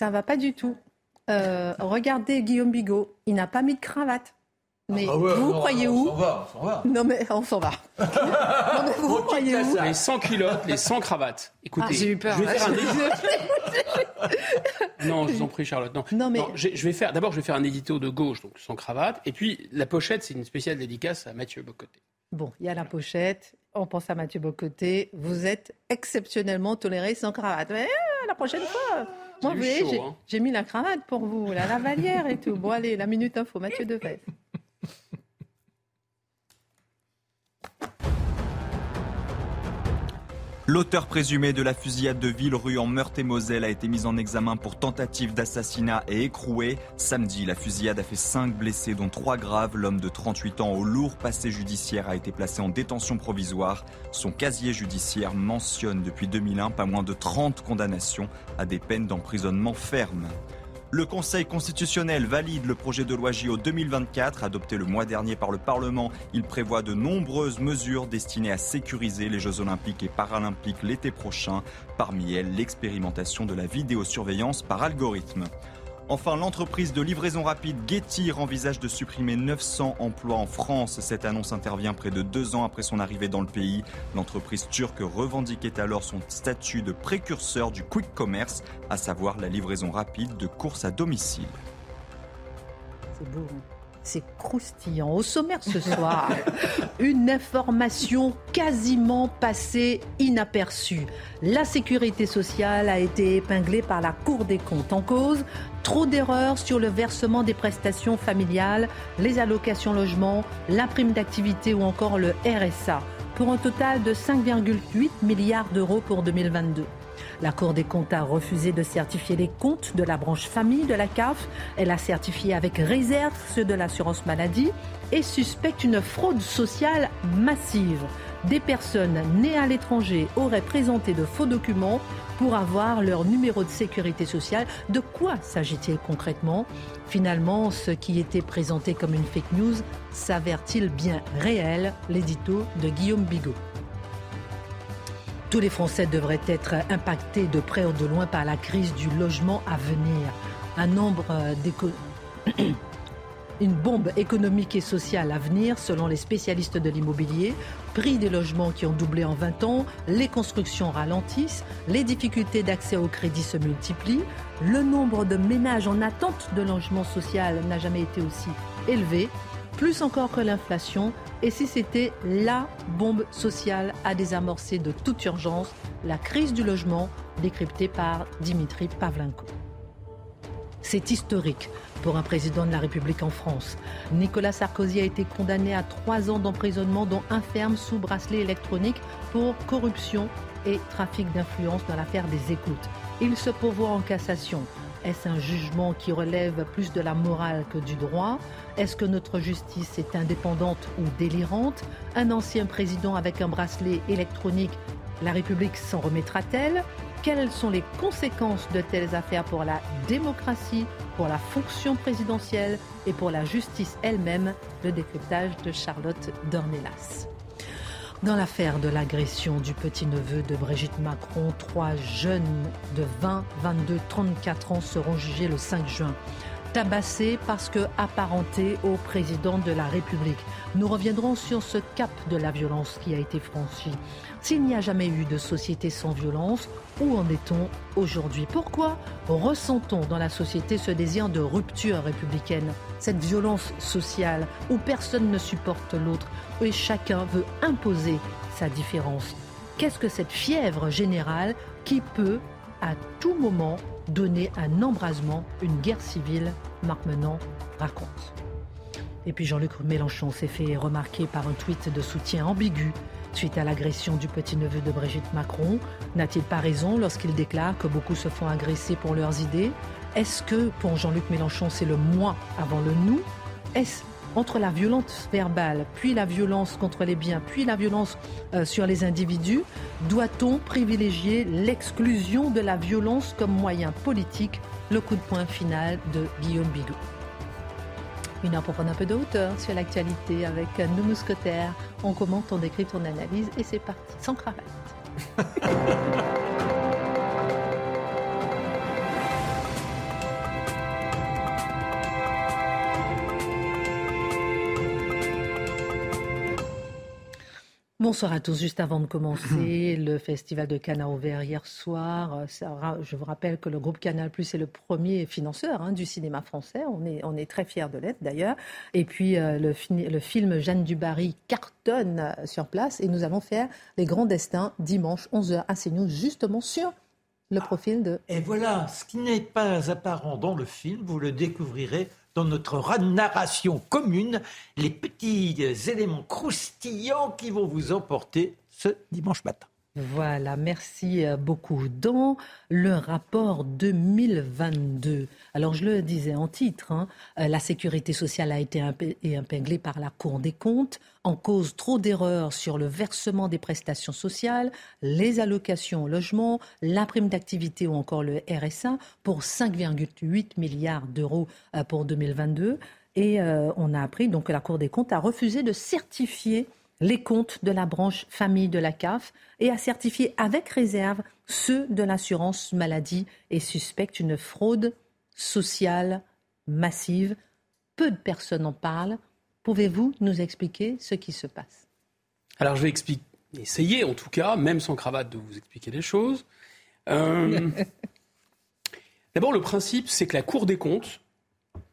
Ça va pas du tout. Euh, regardez Guillaume Bigot, il n'a pas mis de cravate. Mais Ah ouais, vous non, croyez où On s'en va, on s'en va. Non mais on s'en va. non mais vous croyez où la Les 100 culottes, les 100 cravates. Écoutez, Ah, j'ai eu peur, Je vais faire un édito. non, je vous en prie, Charlotte. Non, Non, mais- je, je vais faire. D'abord, je vais faire un édito de gauche, donc sans cravate. Et puis, la pochette, c'est une spéciale dédicace à Mathieu Bocoté. Bon, il y a la pochette. On pense à Mathieu Bocoté. Vous êtes exceptionnellement toléré sans cravate. Mais euh, la prochaine fois, moi, vous voyez, hein. j'ai mis la cravate pour vous, la lavalière et tout. Bon, allez, la minute info, Mathieu Deves. L'auteur présumé de la fusillade de Villerue en Meurthe-et-Moselle a été mis en examen pour tentative d'assassinat et écroué. Samedi, la fusillade a fait 5 blessés, dont 3 graves. L'homme de 38 ans au lourd passé judiciaire a été placé en détention provisoire. Son casier judiciaire mentionne depuis 2001 pas moins de 30 condamnations à des peines d'emprisonnement ferme. Le Conseil constitutionnel valide le projet de loi JO 2024 adopté le mois dernier par le Parlement. Il prévoit de nombreuses mesures destinées à sécuriser les Jeux olympiques et paralympiques l'été prochain. Parmi elles, l'expérimentation de la vidéosurveillance par algorithme. Enfin, l'entreprise de livraison rapide Getir envisage de supprimer 900 emplois en France. Cette annonce intervient près de deux ans après son arrivée dans le pays. L'entreprise turque revendiquait alors son statut de précurseur du quick commerce, à savoir la livraison rapide de courses à domicile. C'est hein. C'est croustillant. Au sommaire ce soir, une information quasiment passée inaperçue. La sécurité sociale a été épinglée par la Cour des comptes en cause. Trop d'erreurs sur le versement des prestations familiales, les allocations logement, la prime d'activité ou encore le RSA, pour un total de 5,8 milliards d'euros pour 2022. La Cour des comptes a refusé de certifier les comptes de la branche famille de la CAF. Elle a certifié avec réserve ceux de l'assurance maladie et suspecte une fraude sociale massive. Des personnes nées à l'étranger auraient présenté de faux documents pour avoir leur numéro de sécurité sociale. De quoi s'agit-il concrètement? Finalement, ce qui était présenté comme une fake news s'avère-t-il bien réel? L'édito de Guillaume Bigot. Tous les Français devraient être impactés de près ou de loin par la crise du logement à venir. Euh, une bombe économique et sociale à venir, selon les spécialistes de l'immobilier. Prix des logements qui ont doublé en 20 ans, les constructions ralentissent, les difficultés d'accès au crédit se multiplient, le nombre de ménages en attente de logement social n'a jamais été aussi élevé, plus encore que l'inflation. Et si c'était la bombe sociale à désamorcer de toute urgence, la crise du logement décryptée par Dimitri Pavlenko. C'est historique pour un président de la République en France. Nicolas Sarkozy a été condamné à trois ans d'emprisonnement, dont un ferme sous bracelet électronique pour corruption et trafic d'influence dans l'affaire des écoutes. Il se pourvoit en cassation. Est-ce un jugement qui relève plus de la morale que du droit Est-ce que notre justice est indépendante ou délirante Un ancien président avec un bracelet électronique, la République s'en remettra-t-elle quelles sont les conséquences de telles affaires pour la démocratie, pour la fonction présidentielle et pour la justice elle-même Le décryptage de Charlotte Dornelas. Dans l'affaire de l'agression du petit-neveu de Brigitte Macron, trois jeunes de 20, 22, 34 ans seront jugés le 5 juin. Tabassés parce que apparentés au président de la République. Nous reviendrons sur ce cap de la violence qui a été franchi. S'il n'y a jamais eu de société sans violence, où en est-on aujourd'hui? Pourquoi ressentons dans la société ce désir de rupture républicaine, cette violence sociale où personne ne supporte l'autre et chacun veut imposer sa différence Qu'est-ce que cette fièvre générale qui peut, à tout moment, donner un embrasement, une guerre civile Marc Menant raconte. Et puis Jean-Luc Mélenchon s'est fait remarquer par un tweet de soutien ambigu suite à l'agression du petit-neveu de Brigitte Macron. N'a-t-il pas raison lorsqu'il déclare que beaucoup se font agresser pour leurs idées? Est-ce que pour Jean-Luc Mélenchon c'est le moi avant le nous? Entre la violence verbale, puis la violence contre les biens, puis la violence euh, sur les individus, doit-on privilégier l'exclusion de la violence comme moyen politique? Le coup de poing final de Guillaume Bigot. Une heure pour prendre un peu de hauteur sur l'actualité avec nos mousquetaires. On commente, on décrypte, on analyse et c'est parti, sans cravate. Bonsoir à tous. Juste avant de commencer, le festival de Cannes a ouvert hier soir. Je vous rappelle que le groupe Canal Plus est le premier financeur hein, du cinéma français. On est, on est très fiers de l'être d'ailleurs. Et puis euh, le, le, film Jeanne Dubarry cartonne euh, sur place et nous allons faire les grands destins dimanche 11h à CNews justement sur le profil de... Et voilà, ce qui n'est pas apparent dans le film, vous le découvrirez dans notre narration commune les petits éléments croustillants qui vont vous emporter ce dimanche matin. Voilà, merci euh, beaucoup. Dans le rapport 2022, alors je le disais en titre, hein, euh, la sécurité sociale a été impinglée par la Cour des comptes en cause trop d'erreurs sur le versement des prestations sociales, les allocations au logement, la prime d'activité ou encore le RSA pour 5,8 milliards d'euros euh, pour 2022. Et on a appris donc que la Cour des comptes a refusé de certifier les comptes de la branche famille de la CAF et a certifié avec réserve ceux de l'assurance maladie et suspecte une fraude sociale massive. Peu de personnes en parlent. Pouvez-vous nous expliquer ce qui se passe? Alors je vais expliquer, essayer en tout cas, même sans cravate, de vous expliquer les choses. Euh, d'abord, le principe, c'est que la Cour des comptes,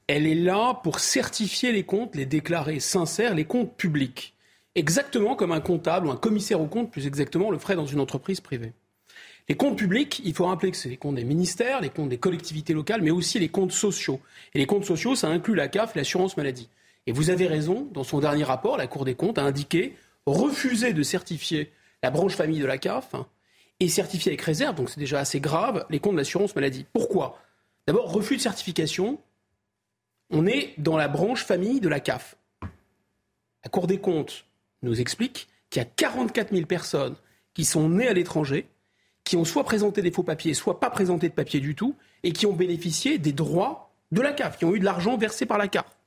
elle est là pour certifier les comptes, les déclarer sincères, les comptes publics exactement comme un comptable ou un commissaire aux comptes, plus exactement, le ferait dans une entreprise privée. Les comptes publics, il faut rappeler que c'est les comptes des ministères, les comptes des collectivités locales, mais aussi les comptes sociaux. Et les comptes sociaux, ça inclut la CAF et l'assurance maladie. Et vous avez raison, dans son dernier rapport, la Cour des comptes a indiqué refuser de certifier la branche famille de la CAF et certifier avec réserve, donc c'est déjà assez grave, les comptes de l'assurance maladie. Pourquoi? D'abord, refus de certification, on est dans la branche famille de la CAF. La Cour des comptes nous explique qu'il y a 44 000 personnes qui sont nées à l'étranger, qui ont soit présenté des faux papiers, soit pas présenté de papiers du tout, et qui ont bénéficié des droits de la CAF, qui ont eu de l'argent versé par la CAF.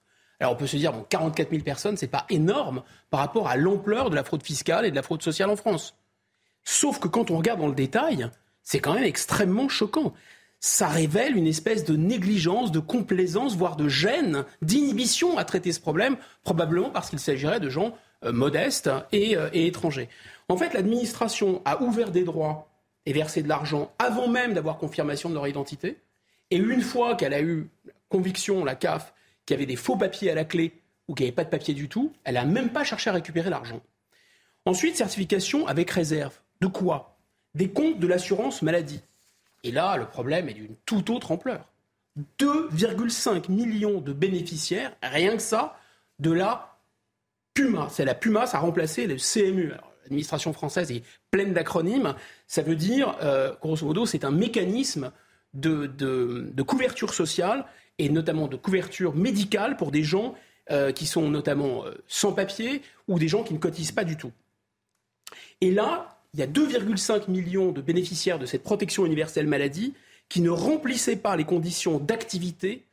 Alors on peut se dire, bon, 44 000 personnes, c'est pas énorme par rapport à l'ampleur de la fraude fiscale et de la fraude sociale en France. Sauf que quand on regarde dans le détail, c'est quand même extrêmement choquant. Ça révèle une espèce de négligence, de complaisance, voire de gêne, d'inhibition à traiter ce problème, probablement parce qu'il s'agirait de gens modestes euh, et, étrangers. En fait, l'administration a ouvert des droits et versé de l'argent avant même d'avoir confirmation de leur identité. Et une fois qu'elle a eu conviction, la CAF, qu'il y avait des faux papiers à la clé ou qu'il n'y avait pas de papier du tout, elle n'a même pas cherché à récupérer l'argent. Ensuite, certification avec réserve. De quoi? Des comptes de l'assurance maladie. Et là, le problème est d'une toute autre ampleur. 2,5 millions de bénéficiaires, rien que ça, de la Puma. C'est la Puma, ça a remplacé le CMU. L'administration française est pleine d'acronymes. Ça veut dire, euh, grosso modo, c'est un mécanisme de, couverture sociale et notamment de couverture médicale pour des gens euh, qui sont notamment euh, sans papier ou des gens qui ne cotisent pas du tout. Et là, il y a 2,5 millions de bénéficiaires de cette protection universelle maladie qui ne remplissaient pas les conditions d'activité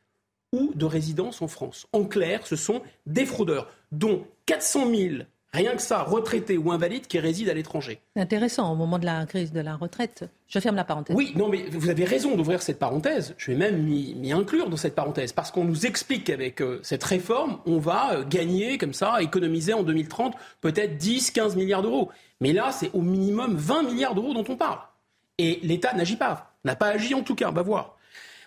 ou de résidence en France. En clair, ce sont des fraudeurs, dont 400 000 Rien que ça, retraités ou invalides qui résident à l'étranger. Intéressant, au moment de la crise de la retraite. Je ferme la parenthèse. Oui, non, mais vous avez raison d'ouvrir cette parenthèse. Je vais même m'y inclure dans cette parenthèse. Parce qu'on nous explique qu'avec euh, cette réforme, on va euh, gagner comme ça, économiser en 2030 peut-être 10, 15 milliards d'euros. Mais là, c'est au minimum 20 milliards d'euros dont on parle. Et l'État n'agit pas. N'a pas agi en tout cas, on va voir.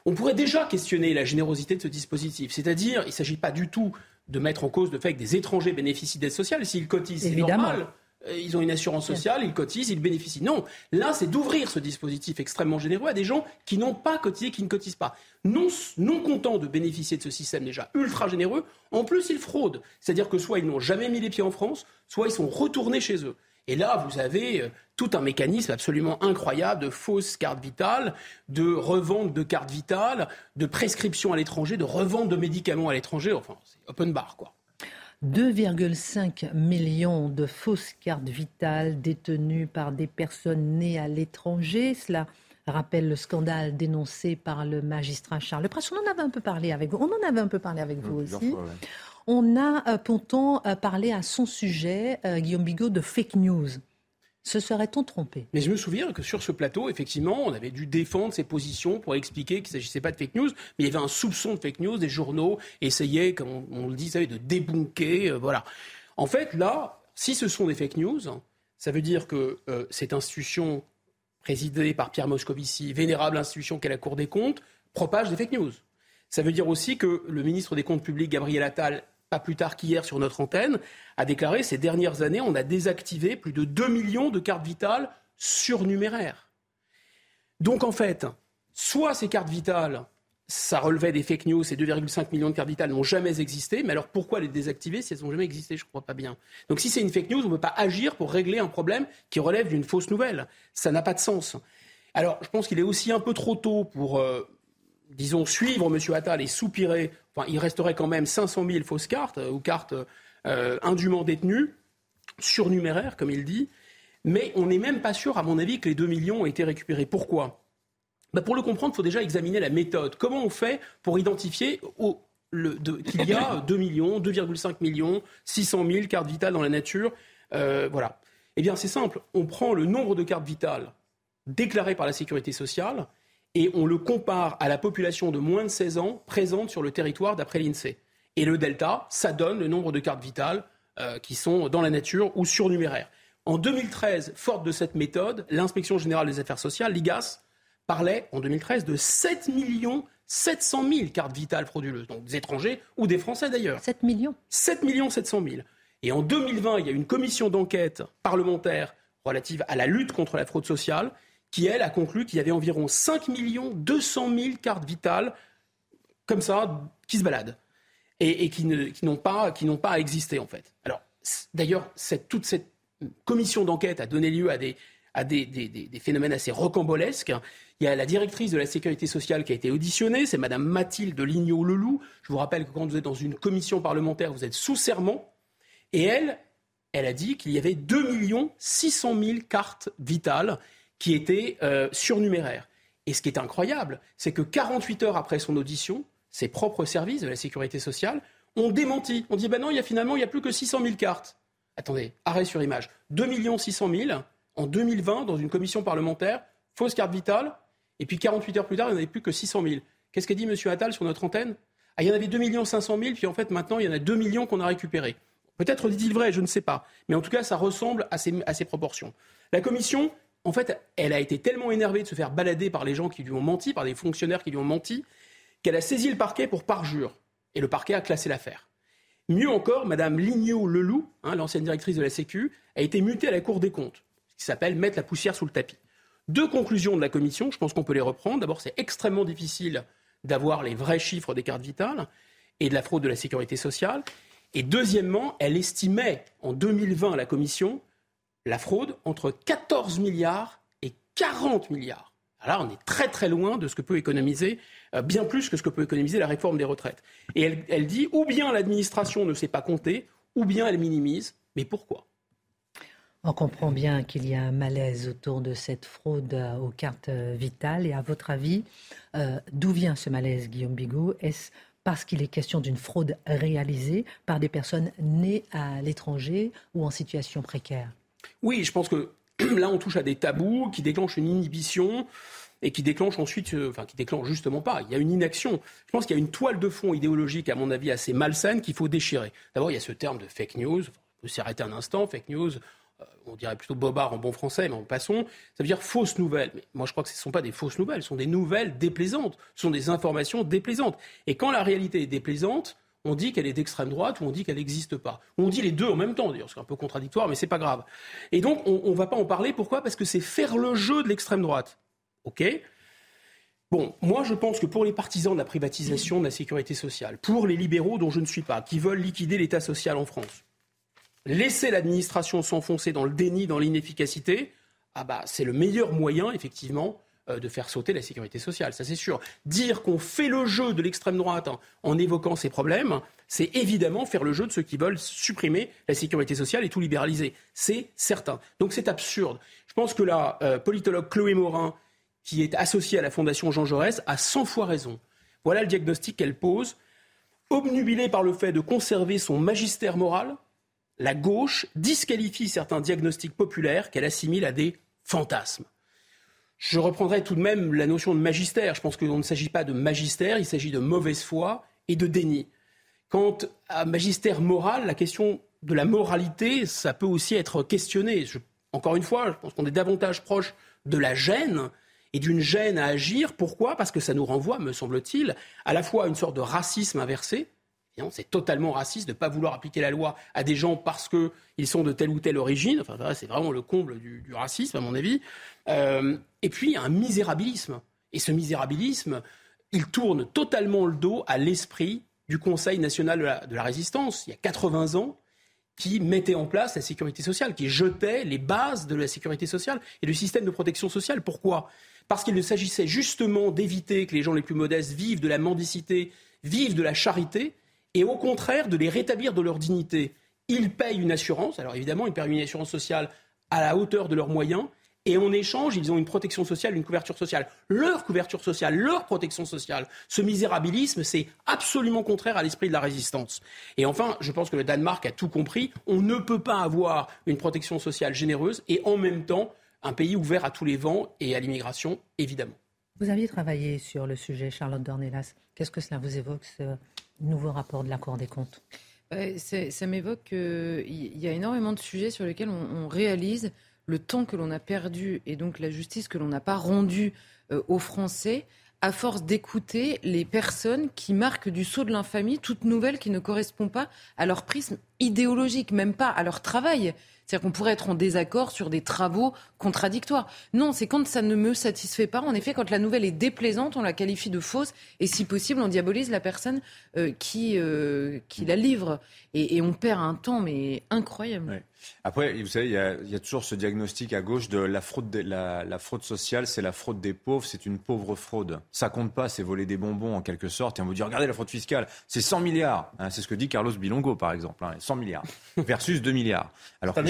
On pourrait déjà questionner la générosité de ce dispositif. C'est-à-dire, il ne s'agit pas du tout de mettre en cause le fait que des étrangers bénéficient d'aide sociale. S'ils cotisent, c'est normal. Euh, ils ont une assurance sociale, ils cotisent, ils bénéficient. Non, là, c'est d'ouvrir ce dispositif extrêmement généreux à des gens qui n'ont pas cotisé, qui ne cotisent pas. Non, non contents de bénéficier de ce système déjà ultra généreux, en plus, ils fraudent. C'est-à-dire que soit ils n'ont jamais mis les pieds en France, soit ils sont retournés chez eux. Et là, vous avez euh, tout un mécanisme absolument incroyable de fausses cartes vitales, de revente de cartes vitales, de prescription à l'étranger, de revente de médicaments à l'étranger. Enfin, c'est open bar, quoi. 2,5 millions de fausses cartes vitales détenues par des personnes nées à l'étranger. Cela rappelle le scandale dénoncé par le magistrat Charles Presse. On en avait un peu parlé avec vous. On en avait un peu parlé avec vous aussi. On a euh, pourtant euh, parlé à son sujet, euh, Guillaume Bigot, de fake news. Se serait-on trompé? Mais je me souviens que sur ce plateau, effectivement, on avait dû défendre ses positions pour expliquer qu'il ne s'agissait pas de fake news, mais il y avait un soupçon de fake news. Des journaux essayaient, comme on, le dit, de débunker. voilà. En fait, là, si ce sont des fake news, ça veut dire que cette institution présidée par Pierre Moscovici, vénérable institution qu'est la Cour des comptes, propage des fake news. Ça veut dire aussi que le ministre des Comptes publics, Gabriel Attal, pas plus tard qu'hier sur notre antenne, a déclaré ces dernières années, on a désactivé plus de 2 millions de cartes vitales surnuméraires. Donc en fait, soit ces cartes vitales, ça relevait des fake news, ces 2,5 millions de cartes vitales n'ont jamais existé, mais alors pourquoi les désactiver si elles n'ont jamais existé? Je ne crois pas bien. Donc si c'est une fake news, on ne peut pas agir pour régler un problème qui relève d'une fausse nouvelle. Ça n'a pas de sens. Alors je pense qu'il est aussi un peu trop tôt pour... Euh, disons, suivre M. Attal et soupirer, enfin, il resterait quand même 500 000 fausses cartes euh, ou cartes euh, indûment détenues, surnuméraires, comme il dit. Mais on n'est même pas sûr, à mon avis, que les 2 millions ont été récupérés. Pourquoi? Bah, Pour le comprendre, il faut déjà examiner la méthode. Comment on fait pour identifier qu'il y a 2 millions, 2,5 millions, 600 000 cartes vitales dans la nature euh, Voilà. Eh bien, c'est simple. On prend le nombre de cartes vitales déclarées par la sécurité sociale et on le compare à la population de moins de 16 ans présente sur le territoire d'après l'INSEE. Et le delta, ça donne le nombre de cartes vitales euh, qui sont dans la nature ou surnuméraires. En 2013, forte de cette méthode, l'inspection générale des affaires sociales, l'IGAS, parlait en 2013 de 7 700 000 cartes vitales frauduleuses, donc des étrangers ou des Français d'ailleurs. 7 millions 7 millions 700 000. Et en 2020, il y a une commission d'enquête parlementaire relative à la lutte contre la fraude sociale qui, elle, a conclu qu'il y avait environ 5 200 000 cartes vitales, comme ça, qui se baladent et, qui n'ont pas, pas existé, en fait. Alors, d'ailleurs, toute cette commission d'enquête a donné lieu à des, phénomènes assez rocambolesques. Il y a la directrice de la sécurité sociale qui a été auditionnée, c'est Madame Mathilde Lignot-Leloup. Je vous rappelle que quand vous êtes dans une commission parlementaire, vous êtes sous serment. Et elle, elle a dit qu'il y avait 2 600 000 cartes vitales qui était euh, surnuméraire. Et ce qui est incroyable, c'est que 48 heures après son audition, ses propres services de la sécurité sociale ont démenti. On dit, ben non, il y a finalement, il n'y a plus que 600 000 cartes. Attendez, arrêt sur image. 2 600 000 en 2020 dans une commission parlementaire, fausse carte vitale, et puis 48 heures plus tard, il n'y en avait plus que 600 000. Qu'est-ce qu'a dit M. Attal sur notre antenne? Ah, Il y en avait 2 500 000, puis en fait maintenant, il y en a 2 millions qu'on a récupérés. Peut-être dit-il vrai, je ne sais pas. Mais en tout cas, ça ressemble à ces, à ces proportions. La commission, en fait, elle a été tellement énervée de se faire balader par les gens qui lui ont menti, par des fonctionnaires qui lui ont menti, qu'elle a saisi le parquet pour parjure. Et le parquet a classé l'affaire. Mieux encore, Mme Lignot-Leloup, hein, l'ancienne directrice de la Sécu, a été mutée à la Cour des comptes, ce qui s'appelle mettre la poussière sous le tapis. Deux conclusions de la commission, je pense qu'on peut les reprendre. D'abord, c'est extrêmement difficile d'avoir les vrais chiffres des cartes vitales et de la fraude de la sécurité sociale. Et deuxièmement, elle estimait en 2020, la commission, la fraude entre 14 milliards et 40 milliards. Alors là, on est très très loin de ce que peut économiser, euh, bien plus que ce que peut économiser la réforme des retraites. Et elle, dit, ou bien l'administration ne sait pas compter, ou bien elle minimise. Mais pourquoi? On comprend bien qu'il y a un malaise autour de cette fraude euh, aux cartes euh, vitales. Et à votre avis, d'où vient ce malaise, Guillaume Bigot? Est-ce parce qu'il est question d'une fraude réalisée par des personnes nées à l'étranger ou en situation précaire? Oui, je pense que là, on touche à des tabous qui déclenchent une inhibition et qui déclenchent ensuite, euh, enfin qui déclenchent justement pas. Il y a une inaction. Je pense qu'il y a une toile de fond idéologique, à mon avis, assez malsaine qu'il faut déchirer. D'abord, il y a ce terme de fake news. On peut s'arrêter un instant. Fake news, euh, on dirait plutôt bobard en bon français, mais en passons. Ça veut dire fausses nouvelles. Mais moi, je crois que ce ne sont pas des fausses nouvelles, ce sont des nouvelles déplaisantes. Ce sont des informations déplaisantes. Et quand la réalité est déplaisante, on dit qu'elle est d'extrême droite ou on dit qu'elle n'existe pas. On dit les deux en même temps, d'ailleurs, c'est un peu contradictoire, mais c'est pas grave. Et donc, on ne va pas en parler. Pourquoi? Parce que c'est faire le jeu de l'extrême droite. OK? Bon, moi je pense que pour les partisans de la privatisation de la sécurité sociale, pour les libéraux dont je ne suis pas, qui veulent liquider l'État social en France, laisser l'administration s'enfoncer dans le déni, dans l'inefficacité, ah bah, c'est le meilleur moyen, effectivement, de faire sauter la sécurité sociale, ça c'est sûr. Dire qu'on fait le jeu de l'extrême droite en évoquant ces problèmes, c'est évidemment faire le jeu de ceux qui veulent supprimer la sécurité sociale et tout libéraliser. C'est certain. Donc c'est absurde. Je pense que la euh, politologue Chloé Morin, qui est associée à la Fondation Jean Jaurès, a 100 fois raison. Voilà le diagnostic qu'elle pose. Obnubilée par le fait de conserver son magistère moral, la gauche disqualifie certains diagnostics populaires qu'elle assimile à des fantasmes. Je reprendrai tout de même la notion de magistère. Je pense qu'il ne s'agit pas de magistère, il s'agit de mauvaise foi et de déni. Quant à magistère moral, la question de la moralité, ça peut aussi être questionné. encore une fois, je pense qu'on est davantage proche de la gêne et d'une gêne à agir. Pourquoi? Parce que ça nous renvoie, me semble-t-il, à la fois à une sorte de racisme inversé, c'est totalement raciste de ne pas vouloir appliquer la loi à des gens parce qu'ils sont de telle ou telle origine. Enfin, c'est vraiment le comble du, racisme, à mon avis. Euh, et puis, un misérabilisme. Et ce misérabilisme, il tourne totalement le dos à l'esprit du Conseil national de la, de la, résistance, il y a 80 ans, qui mettait en place la sécurité sociale, qui jetait les bases de la sécurité sociale et du système de protection sociale. Pourquoi? Parce qu'il s'agissait justement d'éviter que les gens les plus modestes vivent de la mendicité, vivent de la charité, et au contraire de les rétablir de leur dignité. Ils payent une assurance, alors évidemment, ils payent une assurance sociale à la hauteur de leurs moyens, et en échange, ils ont une protection sociale, une couverture sociale. Leur couverture sociale, leur protection sociale, ce misérabilisme, c'est absolument contraire à l'esprit de la résistance. Et enfin, je pense que le Danemark a tout compris. On ne peut pas avoir une protection sociale généreuse et en même temps un pays ouvert à tous les vents et à l'immigration, évidemment. Vous aviez travaillé sur le sujet, Charlotte Dornelas. Qu'est-ce que cela vous évoque, nouveau rapport de la Cour des comptes? Ça m'évoque qu'il y a énormément de sujets sur lesquels on, réalise le temps que l'on a perdu et donc la justice que l'on n'a pas rendue euh, aux Français à force d'écouter les personnes qui marquent du saut de l'infamie toute nouvelle qui ne correspond pas à leur prisme idéologique, même pas à leur travail. C'est-à-dire qu'on pourrait être en désaccord sur des travaux contradictoires. Non, c'est quand ça ne me satisfait pas. En effet, quand la nouvelle est déplaisante, on la qualifie de fausse et si possible, on diabolise la personne euh, qui, euh, qui la livre. Et, on perd un temps, mais incroyable. Après, vous savez, il y, a, toujours ce diagnostic à gauche de la fraude, la, fraude sociale, c'est la fraude des pauvres, c'est une pauvre fraude. Ça compte pas, c'est voler des bonbons en quelque sorte. Et on vous dit, regardez la fraude fiscale, c'est 100 milliards. Hein, c'est ce que dit Carlos Bilongo, par exemple. 100 hein, milliards versus 2 milliards. Alors un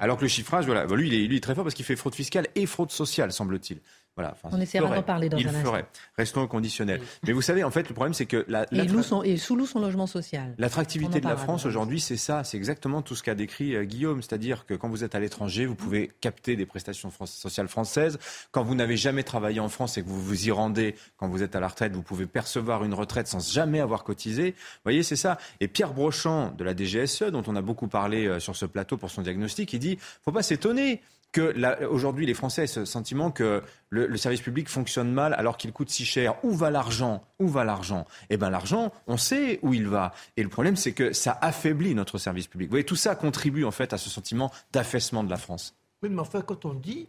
Alors que le chiffrage, voilà, lui, il est, très fort parce qu'il fait fraude fiscale et fraude sociale, semble-t-il. Voilà, on essaiera d'en parler dans il un instant. ferait. Restons au conditionnel. Mais vous savez, en fait, le problème, c'est que... La, et, il son, et sous-loue son logement social. L'attractivité de la France aujourd'hui, c'est ça. C'est exactement tout ce qu'a décrit euh, Guillaume. C'est-à-dire que quand vous êtes à l'étranger, vous pouvez capter des prestations sociales françaises. Quand vous n'avez jamais travaillé en France et que vous vous y rendez, quand vous êtes à la retraite, vous pouvez percevoir une retraite sans jamais avoir cotisé. Vous voyez, c'est ça. Et Pierre Brochant de la DGSE, dont on a beaucoup parlé euh, sur ce plateau pour son diagnostic, il dit, faut pas s'étonner que aujourd'hui les Français aient ce sentiment que le, service public fonctionne mal alors qu'il coûte si cher. Où va l'argent? Où va l'argent? Eh bien l'argent, on sait où il va. Et le problème, c'est que ça affaiblit notre service public. Vous voyez, tout ça contribue en fait à ce sentiment d'affaissement de la France. Oui, mais enfin, quand on dit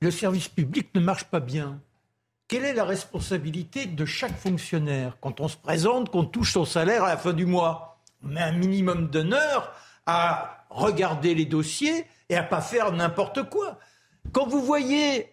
le service public ne marche pas bien, quelle est la responsabilité de chaque fonctionnaire quand on se présente, qu'on touche son salaire à la fin du mois? On met un minimum d'honneur à regarder les dossiers et à pas faire n'importe quoi. Quand vous voyez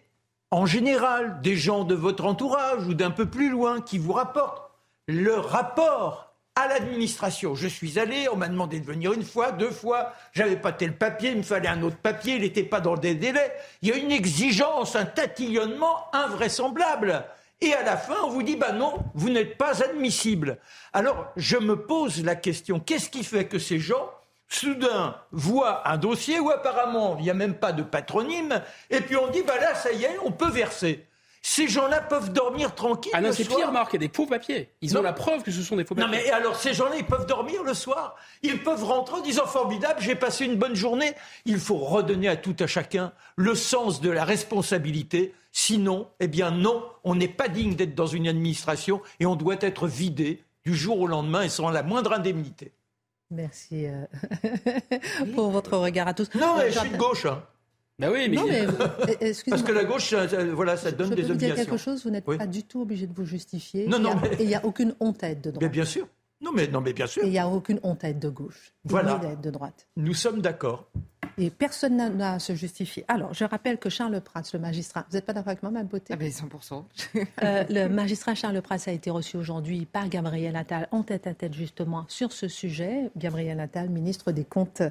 en général des gens de votre entourage ou d'un peu plus loin qui vous rapportent le rapport à l'administration. Je suis allé, on m'a demandé de venir une fois, deux fois, j'avais pas tel papier, il me fallait un autre papier, il n'était pas dans des délais. Il y a une exigence, un tatillonnement invraisemblable. Et à la fin, on vous dit, bah non, vous n'êtes pas admissible. Alors, je me pose la question, qu'est-ce qui fait que ces gens soudain voit un dossier où apparemment il n'y a même pas de patronyme, et puis on dit, bah là, ça y est, on peut verser. Ces gens-là peuvent dormir tranquille. Ah non, c'est pire, Marc, il y a des faux papiers. Ils ont la preuve que ce sont des faux papiers. Non, mais alors ces gens-là, ils peuvent dormir le soir. Ils peuvent rentrer en disant formidable, j'ai passé une bonne journée. Il faut redonner à tout à chacun le sens de la responsabilité. Sinon, eh bien non, on n'est pas digne d'être dans une administration et on doit être vidé du jour au lendemain et sans la moindre indemnité. Merci euh, pour votre regard à tous. Non, mais je suis de gauche. Hein. Ben oui, mais... Non, mais euh, Parce que la gauche, voilà, ça donne je des peux vous dire quelque chose, vous n'êtes pas du tout obligé de vous justifier. Non, non, Et il n'y a aucune honte à être dedans. Mais bien sûr. Non mais, non, mais bien sûr. Et il n'y a aucune honte à être de gauche, Voilà. à être de droite. Nous sommes d'accord. Et personne n'a- à se justifier. Alors, je rappelle que Charles Prats, le magistrat, vous n'êtes pas d'accord avec moi, Mme Beauté? Ah ben 100%. Euh, le magistrat Charles Prats a été reçu aujourd'hui par Gabriel Attal en tête à tête justement sur ce sujet. Gabriel Attal, ministre des Comptes,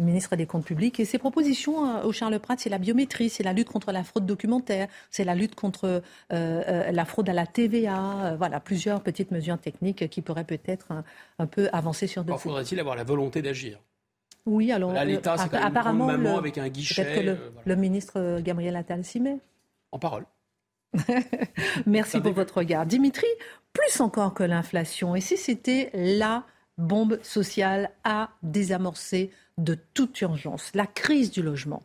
ministre des Comptes publics. Et ses propositions euh, au Charles Prats, c'est la biométrie, c'est la lutte contre la fraude documentaire, c'est la lutte contre euh, euh, la fraude à la TVA. euh, voilà, plusieurs petites mesures techniques qui pourraient peut-être un, un peu avancer sur Encore faudrait-il avoir la volonté d'agir? Oui, alors Là, l'État, euh, c'est quand même une apparemment grande maman le- avec un guichet. peut-être que le, euh, voilà. le ministre euh, Gabriel Attal s'y met. En parole. Merci pour début. votre regard. Dimitri, plus encore que l'inflation, et si c'était la bombe sociale à désamorcer de toute urgence, la crise du logement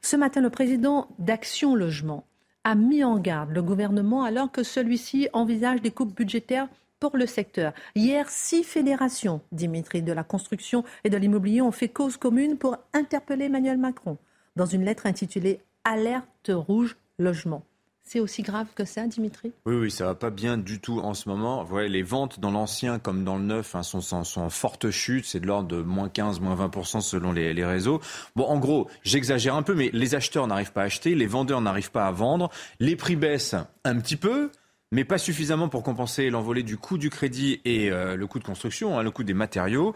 Ce matin, le président d'Action Logement a mis en garde le gouvernement alors que celui-ci envisage des coupes budgétaires pour le secteur. Hier, six fédérations, Dimitri, de la construction et de l'immobilier ont fait cause commune pour interpeller Emmanuel Macron dans une lettre intitulée Alerte rouge logement. C'est aussi grave que ça, Dimitri? Oui, oui, ça va pas bien du tout en ce moment. Voyez, les ventes dans l'ancien comme dans le neuf hein, sont, sont, sont en forte chute. C'est de l'ordre de moins 15, moins 20% selon les, les réseaux. Bon, en gros, j'exagère un peu, mais les acheteurs n'arrivent pas à acheter, les vendeurs n'arrivent pas à vendre. Les prix baissent un petit peu, mais pas suffisamment pour compenser l'envolée du coût du crédit et euh, le coût de construction, hein, le coût des matériaux.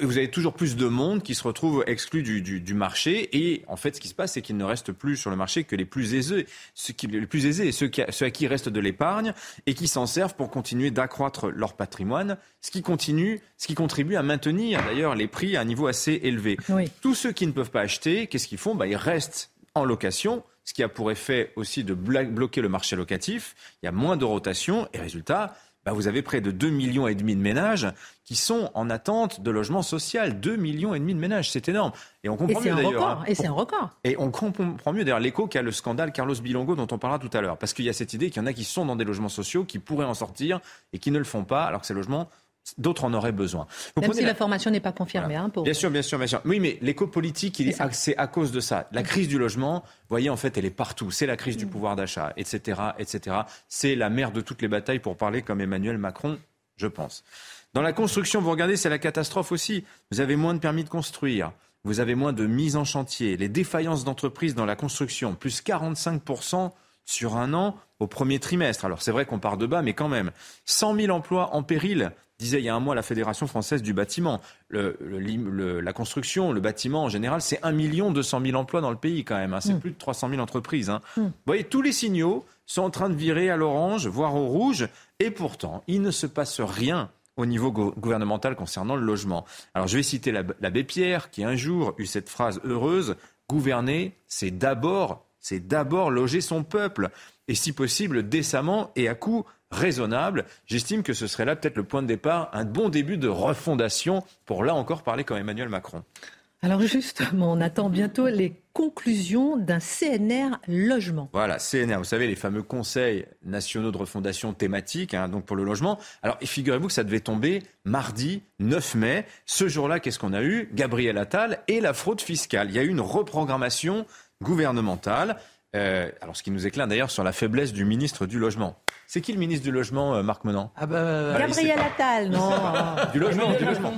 Et vous avez toujours plus de monde qui se retrouve exclu du, du, du marché. Et en fait, ce qui se passe, c'est qu'il ne reste plus sur le marché que les plus aisés, ceux qui, les plus aisés, ceux, qui, ceux à qui reste de l'épargne et qui s'en servent pour continuer d'accroître leur patrimoine, ce qui continue, ce qui contribue à maintenir d'ailleurs les prix à un niveau assez élevé. Oui. Tous ceux qui ne peuvent pas acheter, qu'est-ce qu'ils font? Bah, Ils restent en location, ce qui a pour effet aussi de bloquer le marché locatif. Il y a moins de rotation et résultat, bah, vous avez près de 2 millions et demi de ménages qui sont en attente de logement social. 2 millions et demi de ménages, c'est énorme. Et on comprend mieux d'ailleurs. hein. Et c'est un record. Et on comprend mieux d'ailleurs l'écho qu'a le scandale Carlos Bilongo dont on parlera tout à l'heure. Parce qu'il y a cette idée qu'il y en a qui sont dans des logements sociaux, qui pourraient en sortir et qui ne le font pas, alors que ces logements, d'autres en auraient besoin. Vous Même si la- la formation n'est pas confirmée. hein, pour... Bien sûr, bien sûr, bien sûr. Oui, mais l'éco politique, il est- C'est à cause de ça. La crise du logement, vous voyez, en fait, elle est partout. C'est la Mm. crise du pouvoir d'achat, etc., etc. C'est la mère de toutes les batailles pour parler comme Emmanuel Macron, je pense. Dans la construction, vous regardez, c'est la catastrophe aussi. Vous avez moins de permis de construire. Vous avez moins de mise en chantier. Les défaillances d'entreprises dans la construction, plus 45% sur un an au premier trimestre. Alors c'est vrai qu'on part de bas, mais quand même. 100 000 emplois en péril, disait il y a un mois la Fédération française du bâtiment. Le- le- l'im- le- la construction, le bâtiment en général, c'est 1 million 200 000 emplois dans le pays quand même. hein. C'est plus de 300 000 entreprises. hein. Vous voyez, tous les signaux sont en train de virer à l'orange, voire au rouge, et pourtant, il ne se passe rien au niveau go- gouvernemental concernant le logement. Alors je vais citer l'ab- l'abbé Pierre qui un jour eut cette phrase heureuse gouverner, c'est d'abord, c'est d'abord loger son peuple et si possible décemment et à coût raisonnable. J'estime que ce serait là peut-être le point de départ, un bon début de refondation pour là encore parler comme Emmanuel Macron. Alors justement, on attend bientôt les conclusions d'un CNR logement. Voilà, CNR, vous savez, les fameux conseils nationaux de refondation thématique, hein, donc pour le logement. Alors, figurez-vous que ça devait tomber mardi 9 mai. Ce jour-là, qu'est-ce qu'on a eu? Gabriel Attal et la fraude fiscale. Il y a eu une reprogrammation gouvernementale. Euh, alors, ce qui nous éclaire d'ailleurs sur la faiblesse du ministre du Logement. C'est qui le ministre du Logement, euh, Marc Menant? Ah bah, Allez, Gabriel Attal, non Du logement, du logement.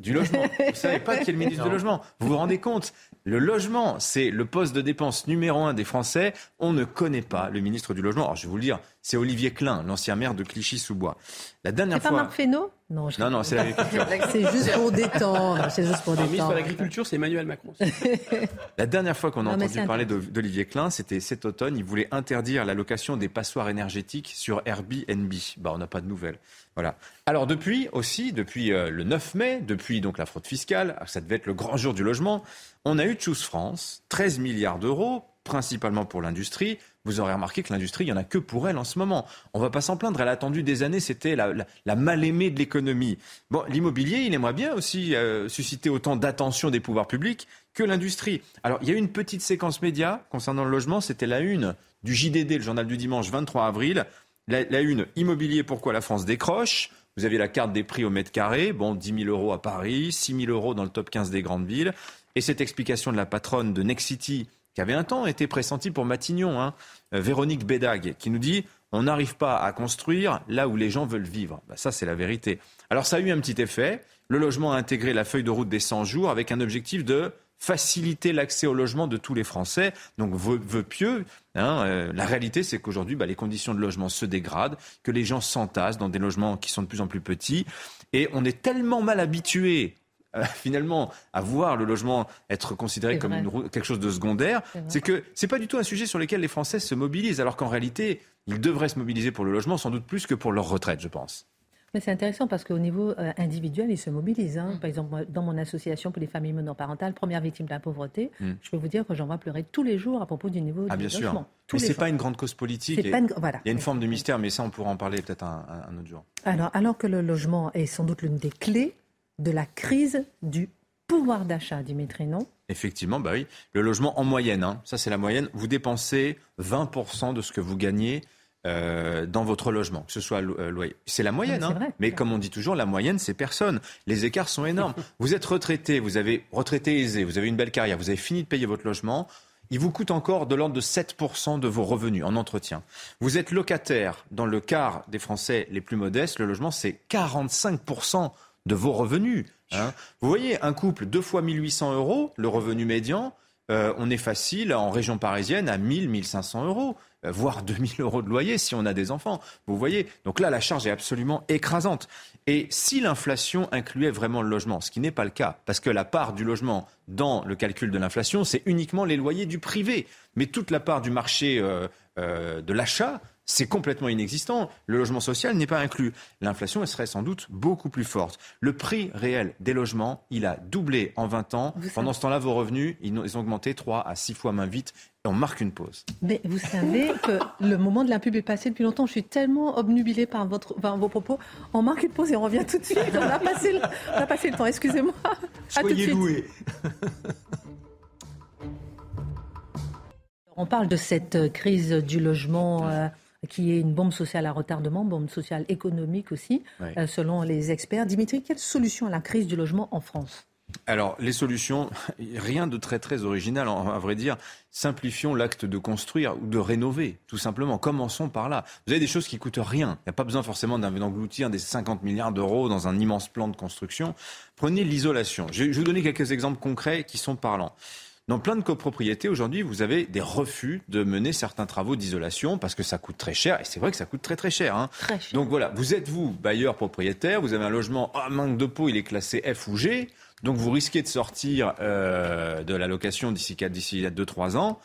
Du logement. Vous savez pas qui est le ministre du logement. Vous vous rendez compte? Le logement, c'est le poste de dépense numéro un des Français. On ne connaît pas le ministre du logement. Alors je vais vous le dire, c'est Olivier Klein, l'ancien maire de Clichy-sous-Bois. La dernière C'est pas fois. Marc Fesneau? Non, je- Non, non, c'est l'agriculture. c'est juste pour détendre. C'est juste pour Le ministre détendre. de l'Agriculture, c'est Emmanuel Macron. La dernière fois qu'on a Non, entendu parler d'O- d'Olivier Klein, c'était cet automne. Il voulait interdire la location des passoires énergétiques sur Airbnb. Bah, on n'a pas de nouvelles. Voilà. Alors depuis aussi, depuis euh, le 9 mai, depuis donc la fraude fiscale, ça devait être le grand jour du logement, on a eu Choose France, 13 milliards d'euros, principalement pour l'industrie. Vous aurez remarqué que l'industrie, il n'y en a que pour elle en ce moment. On va pas s'en plaindre. Elle a attendu des années. C'était la, la- la mal-aimée de l'économie. Bon, l'immobilier, il aimerait bien aussi euh, susciter autant d'attention des pouvoirs publics que l'industrie. Alors, il y a eu une petite séquence média concernant le logement. C'était la une du JDD, le journal du dimanche 23 avril. La, la une, immobilier, pourquoi la France décroche? Vous avez la carte des prix au mètre carré. Bon, 10 000 euros à Paris, 6 000 euros dans le top 15 des grandes villes. Et cette explication de la patronne de Nexity, qui avait un temps été pressentie pour Matignon, hein, euh, Véronique Bédag, qui nous dit on n'arrive pas à construire là où les gens veulent vivre. Bah, ça, c'est la vérité. Alors ça a eu un petit effet. Le logement a intégré la feuille de route des 100 jours avec un objectif de faciliter l'accès au logement de tous les Français. Donc, vœux, pieux. Hein, euh, la réalité, c'est qu'aujourd'hui, bah, les conditions de logement se dégradent, que les gens s'entassent dans des logements qui sont de plus en plus petits. Et on est tellement mal habitué euh, finalement à voir le logement être considéré comme quelque chose de secondaire, c'est que c'est pas du tout un sujet sur lequel les Français se mobilisent, alors qu'en réalité, ils devraient se mobiliser pour le logement sans doute plus que pour leur retraite, je pense. Mais c'est intéressant parce qu'au niveau euh, individuel, ils se mobilisent. Hein. Mm. Par exemple, dans mon association pour les familles monoparentales, première victime de la pauvreté, mm. je peux vous dire que j'en vois pleurer tous les jours à propos du niveau ah, du bien sûr. mais ce n'est pas une grande cause politique. Il y a une forme de mystère, mais ça, on pourra en parler peut-être un, autre jour. Alors, alors que le logement est sans doute l'une des clés de la crise du pouvoir d'achat, Dimitri, non? Effectivement, bah oui. Le logement en moyenne, hein. ça c'est la moyenne. Vous dépensez 20% de ce que vous gagnez euh, dans votre logement, que ce soit euh, loyer. C'est la moyenne, hein. mais comme on dit toujours, la moyenne, c'est personne. Les écarts sont énormes. vous êtes retraité, vous avez retraité aisé, vous avez une belle carrière, vous avez fini de payer votre logement. Il vous coûte encore de l'ordre de 7% de vos revenus en entretien. Vous êtes locataire dans le quart des Français les plus modestes. Le logement, c'est 45% de vos revenus. Hein. Vous voyez, un couple, deux fois 1800 euros, le revenu médian, euh, on est facile en région parisienne à 1000, 1500 euros. Euh, voire 2000 euros de loyer si on a des enfants. Vous voyez Donc là, la charge est absolument écrasante. Et si l'inflation incluait vraiment le logement, ce qui n'est pas le cas, parce que la part du logement dans le calcul de l'inflation, c'est uniquement les loyers du privé. Mais toute la part du marché euh, euh, de l'achat, c'est complètement inexistant. Le logement social n'est pas inclus. L'inflation, elle serait sans doute beaucoup plus forte. Le prix réel des logements, il a doublé en 20 ans. Pendant ce temps-là, vos revenus, ils ont augmenté 3 à 6 fois moins vite. Et on marque une pause. Mais vous savez que le moment de la pub est passé depuis longtemps. Je suis tellement obnubilée par, votre, vos propos. On marque une pause et on revient tout de suite. On a passé le, on a passé le temps. Excusez-moi. Soyez loués. On parle de cette crise du logement. Qui est une bombe sociale à retardement, bombe sociale économique aussi, euh, selon les experts. Dimitri, quelle solution à la crise du logement en France? Alors, les solutions, rien de très très original, à vrai dire. Simplifions l'acte de construire ou de rénover, tout simplement. Commençons par là. Vous avez des choses qui coûtent rien. Il n'y a pas besoin forcément d'engloutir des 50 milliards d'euros dans un immense plan de construction. Prenez l'isolation. Je vais vous donner quelques exemples concrets qui sont parlants. Dans plein de copropriétés, aujourd'hui, vous avez des refus de mener certains travaux d'isolation parce que ça coûte très cher. Et c'est vrai que ça coûte très très cher. Hein. Très cher. Donc voilà, vous êtes vous, bailleur propriétaire, vous avez un logement à manque de peau, il est classé F ou G. Donc vous risquez de sortir euh, de la location d'ici 2-3 ans.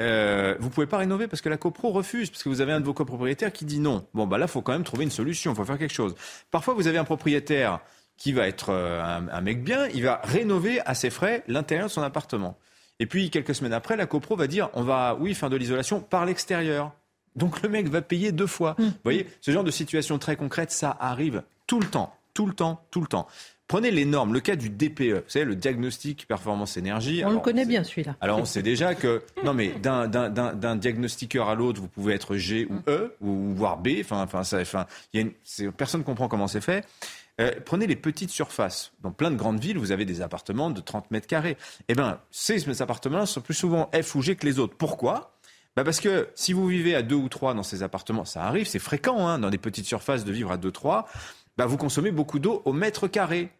Euh, vous pouvez pas rénover parce que la copro refuse, parce que vous avez un de vos copropriétaires qui dit non. Bon, bah là, il faut quand même trouver une solution, il faut faire quelque chose. Parfois, vous avez un propriétaire qui va être euh, un, mec bien, il va rénover à ses frais l'intérieur de son appartement. Et puis, quelques semaines après, la copro va dire on va, oui, faire de l'isolation par l'extérieur. Donc, le mec va payer deux fois. Mmh. Vous voyez, ce genre de situation très concrète, ça arrive tout le temps, tout le temps, tout le temps. Prenez les normes, le cas du DPE, vous savez, le diagnostic performance énergie. On le connaît bien celui-là. Alors on sait déjà que, non mais d'un diagnostiqueur à l'autre, vous pouvez être G ou E, ou voire B, enfin, enfin, ça, enfin, y a une, personne ne comprend comment c'est fait. Euh, prenez les petites surfaces. Dans plein de grandes villes, vous avez des appartements de 30 mètres carrés. Eh bien, ces appartements sont plus souvent F ou G que les autres. Pourquoi? Bah parce que si vous vivez à deux ou trois dans ces appartements, ça arrive, c'est fréquent hein, dans des petites surfaces de vivre à deux, trois, bah vous consommez beaucoup d'eau au mètre carré.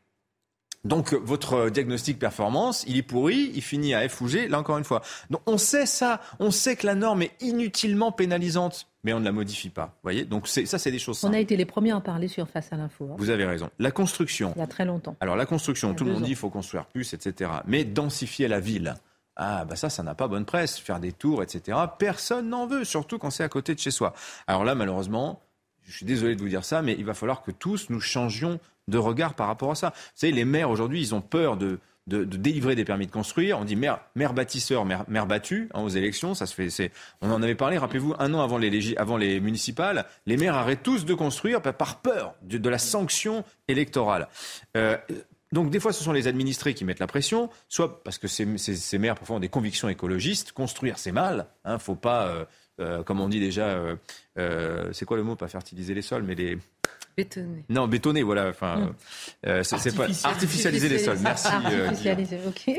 Donc votre diagnostic performance, il est pourri, il finit à F ou G, là encore une fois. Donc on sait ça, on sait que la norme est inutilement pénalisante, mais on ne la modifie pas. voyez Donc ça, c'est des choses simples. On a été les premiers à parler sur Face à l'info. Hein. Vous avez raison. La construction. Il y a très longtemps. Alors la construction, tout le monde dit qu'il faut construire plus, etc. Mais densifier la ville. Ah, bah ça, ça n'a pas bonne presse. Faire des tours, etc. Personne n'en veut, surtout quand c'est à côté de chez soi. Alors là, malheureusement, je suis désolé de vous dire ça, mais il va falloir que tous nous changions de regard par rapport à ça. Vous savez, les maires aujourd'hui, ils ont peur de, de, délivrer des permis de construire. On dit maire, maire bâtisseur, maire, maire battu hein, aux élections. Ça se fait. on en avait parlé. Rappelez-vous, un an avant les, avant les municipales, les maires arrêtent tous de construire par peur de, la sanction électorale. Euh, donc des fois, ce sont les administrés qui mettent la pression, soit parce que ces, ces, maires parfois ont des convictions écologistes. Construire, c'est mal. Hein, faut pas, euh, euh, comme on dit déjà, c'est quoi le mot Pas fertiliser les sols, mais les Bétonner. Non, bétonner, voilà. Enfin, hmm. euh, c'est pas artificialiser les sols. Merci. Euh,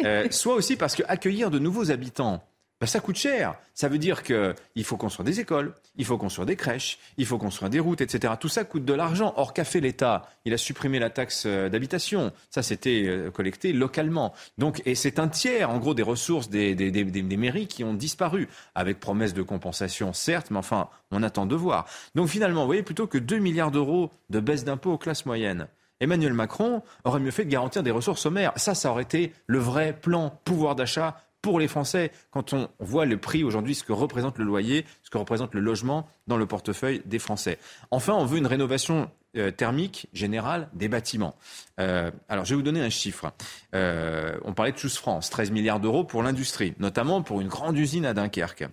euh, soit aussi parce que accueillir de nouveaux habitants ben, ça coûte cher. Ça veut dire qu'il faut construire des écoles, il faut construire des crèches, il faut construire des routes, etc. Tout ça coûte de l'argent. Or, qu'a fait l'État? Il a supprimé la taxe euh, d'habitation. Ça, c'était euh, collecté localement. Donc, et c'est un tiers, en gros, des ressources des, mairies qui ont disparu, avec promesse de compensation, certes, mais enfin, on attend de voir. Donc, finalement, vous voyez, plutôt que 2 milliards d'euros de baisse d'impôts aux classes moyennes, Emmanuel Macron aurait mieux fait de garantir des ressources sommaires. Ça, ça aurait été le vrai plan pouvoir d'achat pour les Français quand on voit le prix aujourd'hui, ce que représente le loyer, ce que représente le logement dans le portefeuille des Français. Enfin, on veut une rénovation euh, thermique générale des bâtiments. Euh, alors, je vais vous donner un chiffre. Euh, on parlait de Choose France, 13 milliards d'euros pour l'industrie, notamment pour une grande usine à Dunkerque.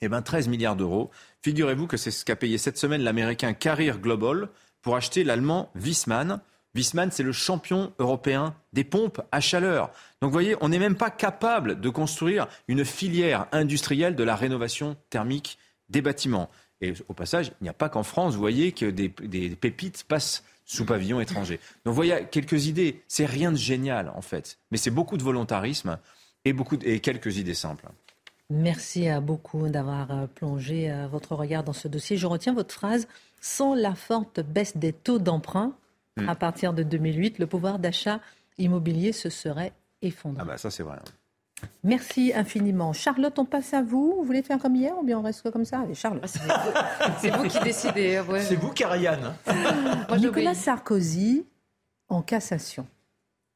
Eh bien, 13 milliards d'euros. Figurez-vous que c'est ce qu'a payé cette semaine l'américain Carrier Global pour acheter l'allemand Wiesmann Wiesmann, c'est le champion européen des pompes à chaleur. Donc vous voyez, on n'est même pas capable de construire une filière industrielle de la rénovation thermique des bâtiments. Et au passage, il n'y a pas qu'en France, vous voyez, que des, pépites passent sous pavillon étranger. Donc vous voyez, quelques idées, c'est rien de génial en fait, mais c'est beaucoup de volontarisme et, beaucoup et quelques idées simples. Merci à beaucoup d'avoir euh, plongé euh, votre regard dans ce dossier. Je retiens votre phrase, sans la forte baisse des taux d'emprunt, Hmm. À partir de 2008, le pouvoir d'achat immobilier se serait effondré. Ah bah ça c'est vrai. Merci infiniment. Charlotte, on passe à vous. Vous voulez faire comme hier ou bien on reste comme ça? Allez, Charlotte. Ah, c'est vous qui décidez. Hein, c'est vous qui Ariane. Nicolas Sarkozy en cassation.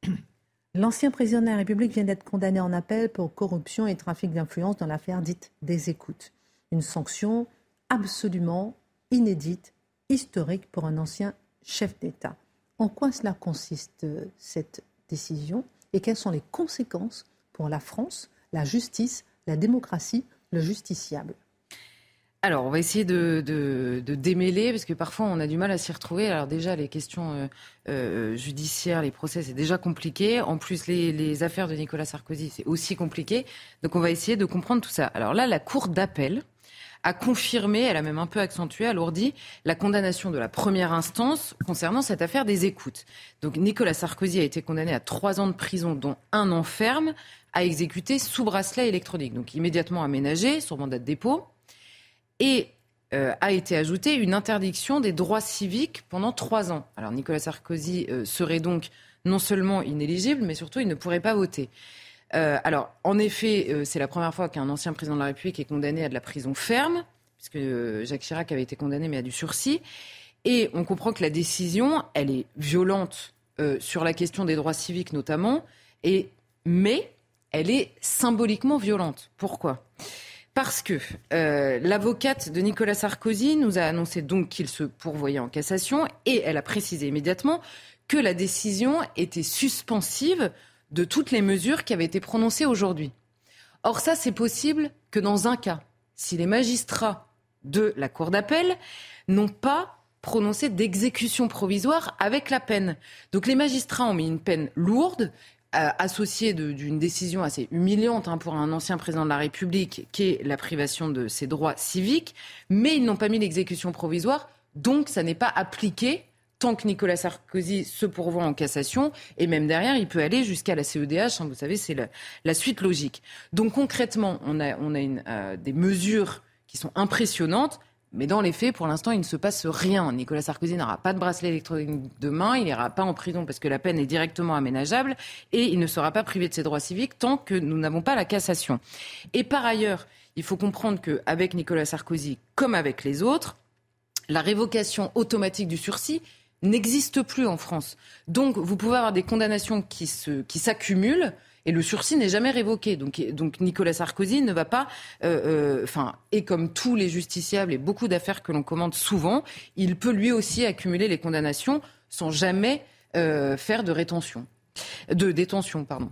L'ancien président de la République vient d'être condamné en appel pour corruption et trafic d'influence dans l'affaire dite des écoutes. Une sanction absolument inédite, historique pour un ancien chef d'État. En quoi cela consiste, euh, cette décision, et quelles sont les conséquences pour la France, la justice, la démocratie, le justiciable? Alors, on va essayer de, démêler, parce que parfois on a du mal à s'y retrouver. Alors déjà, les questions euh, euh, judiciaires, les procès, c'est déjà compliqué. En plus, les, les affaires de Nicolas Sarkozy, c'est aussi compliqué. Donc on va essayer de comprendre tout ça. Alors là, la Cour d'appel, a confirmé, elle a même un peu accentué, alourdi, la condamnation de la première instance concernant cette affaire des écoutes. Donc Nicolas Sarkozy a été condamné à trois ans de prison, dont un an ferme, à exécuter sous bracelet électronique, donc immédiatement aménagé sur mandat de dépôt, et euh, a été ajoutée une interdiction des droits civiques pendant trois ans. Alors Nicolas Sarkozy euh, serait donc non seulement inéligible, mais surtout il ne pourrait pas voter. Euh, alors, en effet, euh, c'est la première fois qu'un ancien président de la République est condamné à de la prison ferme, puisque euh, Jacques Chirac avait été condamné, mais à du sursis. Et on comprend que la décision, elle est violente sur la question des droits civiques notamment, et, mais elle est symboliquement violente. Pourquoi? Parce que l'avocate de Nicolas Sarkozy nous a annoncé donc qu'il se pourvoyait en cassation et elle a précisé immédiatement que la décision était suspensive de toutes les mesures qui avaient été prononcées aujourd'hui. Or, ça, c'est possible que dans un cas, si les magistrats de la Cour d'appel n'ont pas prononcé d'exécution provisoire avec la peine. Donc les magistrats ont mis une peine lourde, euh, associée d'une décision assez humiliante hein, pour un ancien président de la République, qui est la privation de ses droits civiques, mais ils n'ont pas mis l'exécution provisoire, donc ça n'est pas appliqué tant que Nicolas Sarkozy se pourvoit en cassation, et même derrière, il peut aller jusqu'à la CEDH. Hein, vous savez, c'est la, suite logique. Donc concrètement, on a, euh, des mesures qui sont impressionnantes. Mais dans les faits, pour l'instant, il ne se passe rien. Nicolas Sarkozy n'aura pas de bracelet électronique demain, il n'ira pas en prison parce que la peine est directement aménageable et il ne sera pas privé de ses droits civiques tant que nous n'avons pas la cassation. Et par ailleurs, il faut comprendre qu'avec Nicolas Sarkozy, comme avec les autres, la révocation automatique du sursis n'existe plus en France. Donc, vous pouvez avoir des condamnations qui s'accumulent. et le sursis n'est jamais révoqué. Donc, Nicolas Sarkozy ne va pas, euh, euh, enfin, et comme tous les justiciables et beaucoup d'affaires que l'on commande souvent, il peut lui aussi accumuler les condamnations sans jamais euh, faire de rétention, de détention, pardon.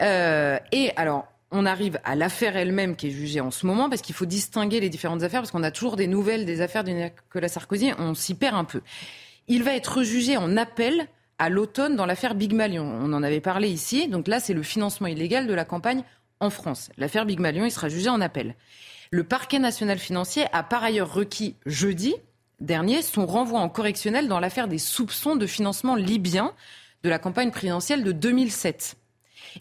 et alors, on arrive à l'affaire elle-même qui est jugée en ce moment, parce qu'il faut distinguer les différentes affaires, parce qu'on a toujours des nouvelles des affaires de Nicolas Sarkozy, on s'y perd un peu. Il va être jugé en appel à l'automne dans l'affaire Big Malion. On en avait parlé ici. Donc là, c'est le financement illégal de la campagne en France. L'affaire Big Malion, il sera jugé en appel. Le parquet national financier a par ailleurs requis jeudi dernier son renvoi en correctionnel dans l'affaire des soupçons de financement libyen de la campagne présidentielle de 2007.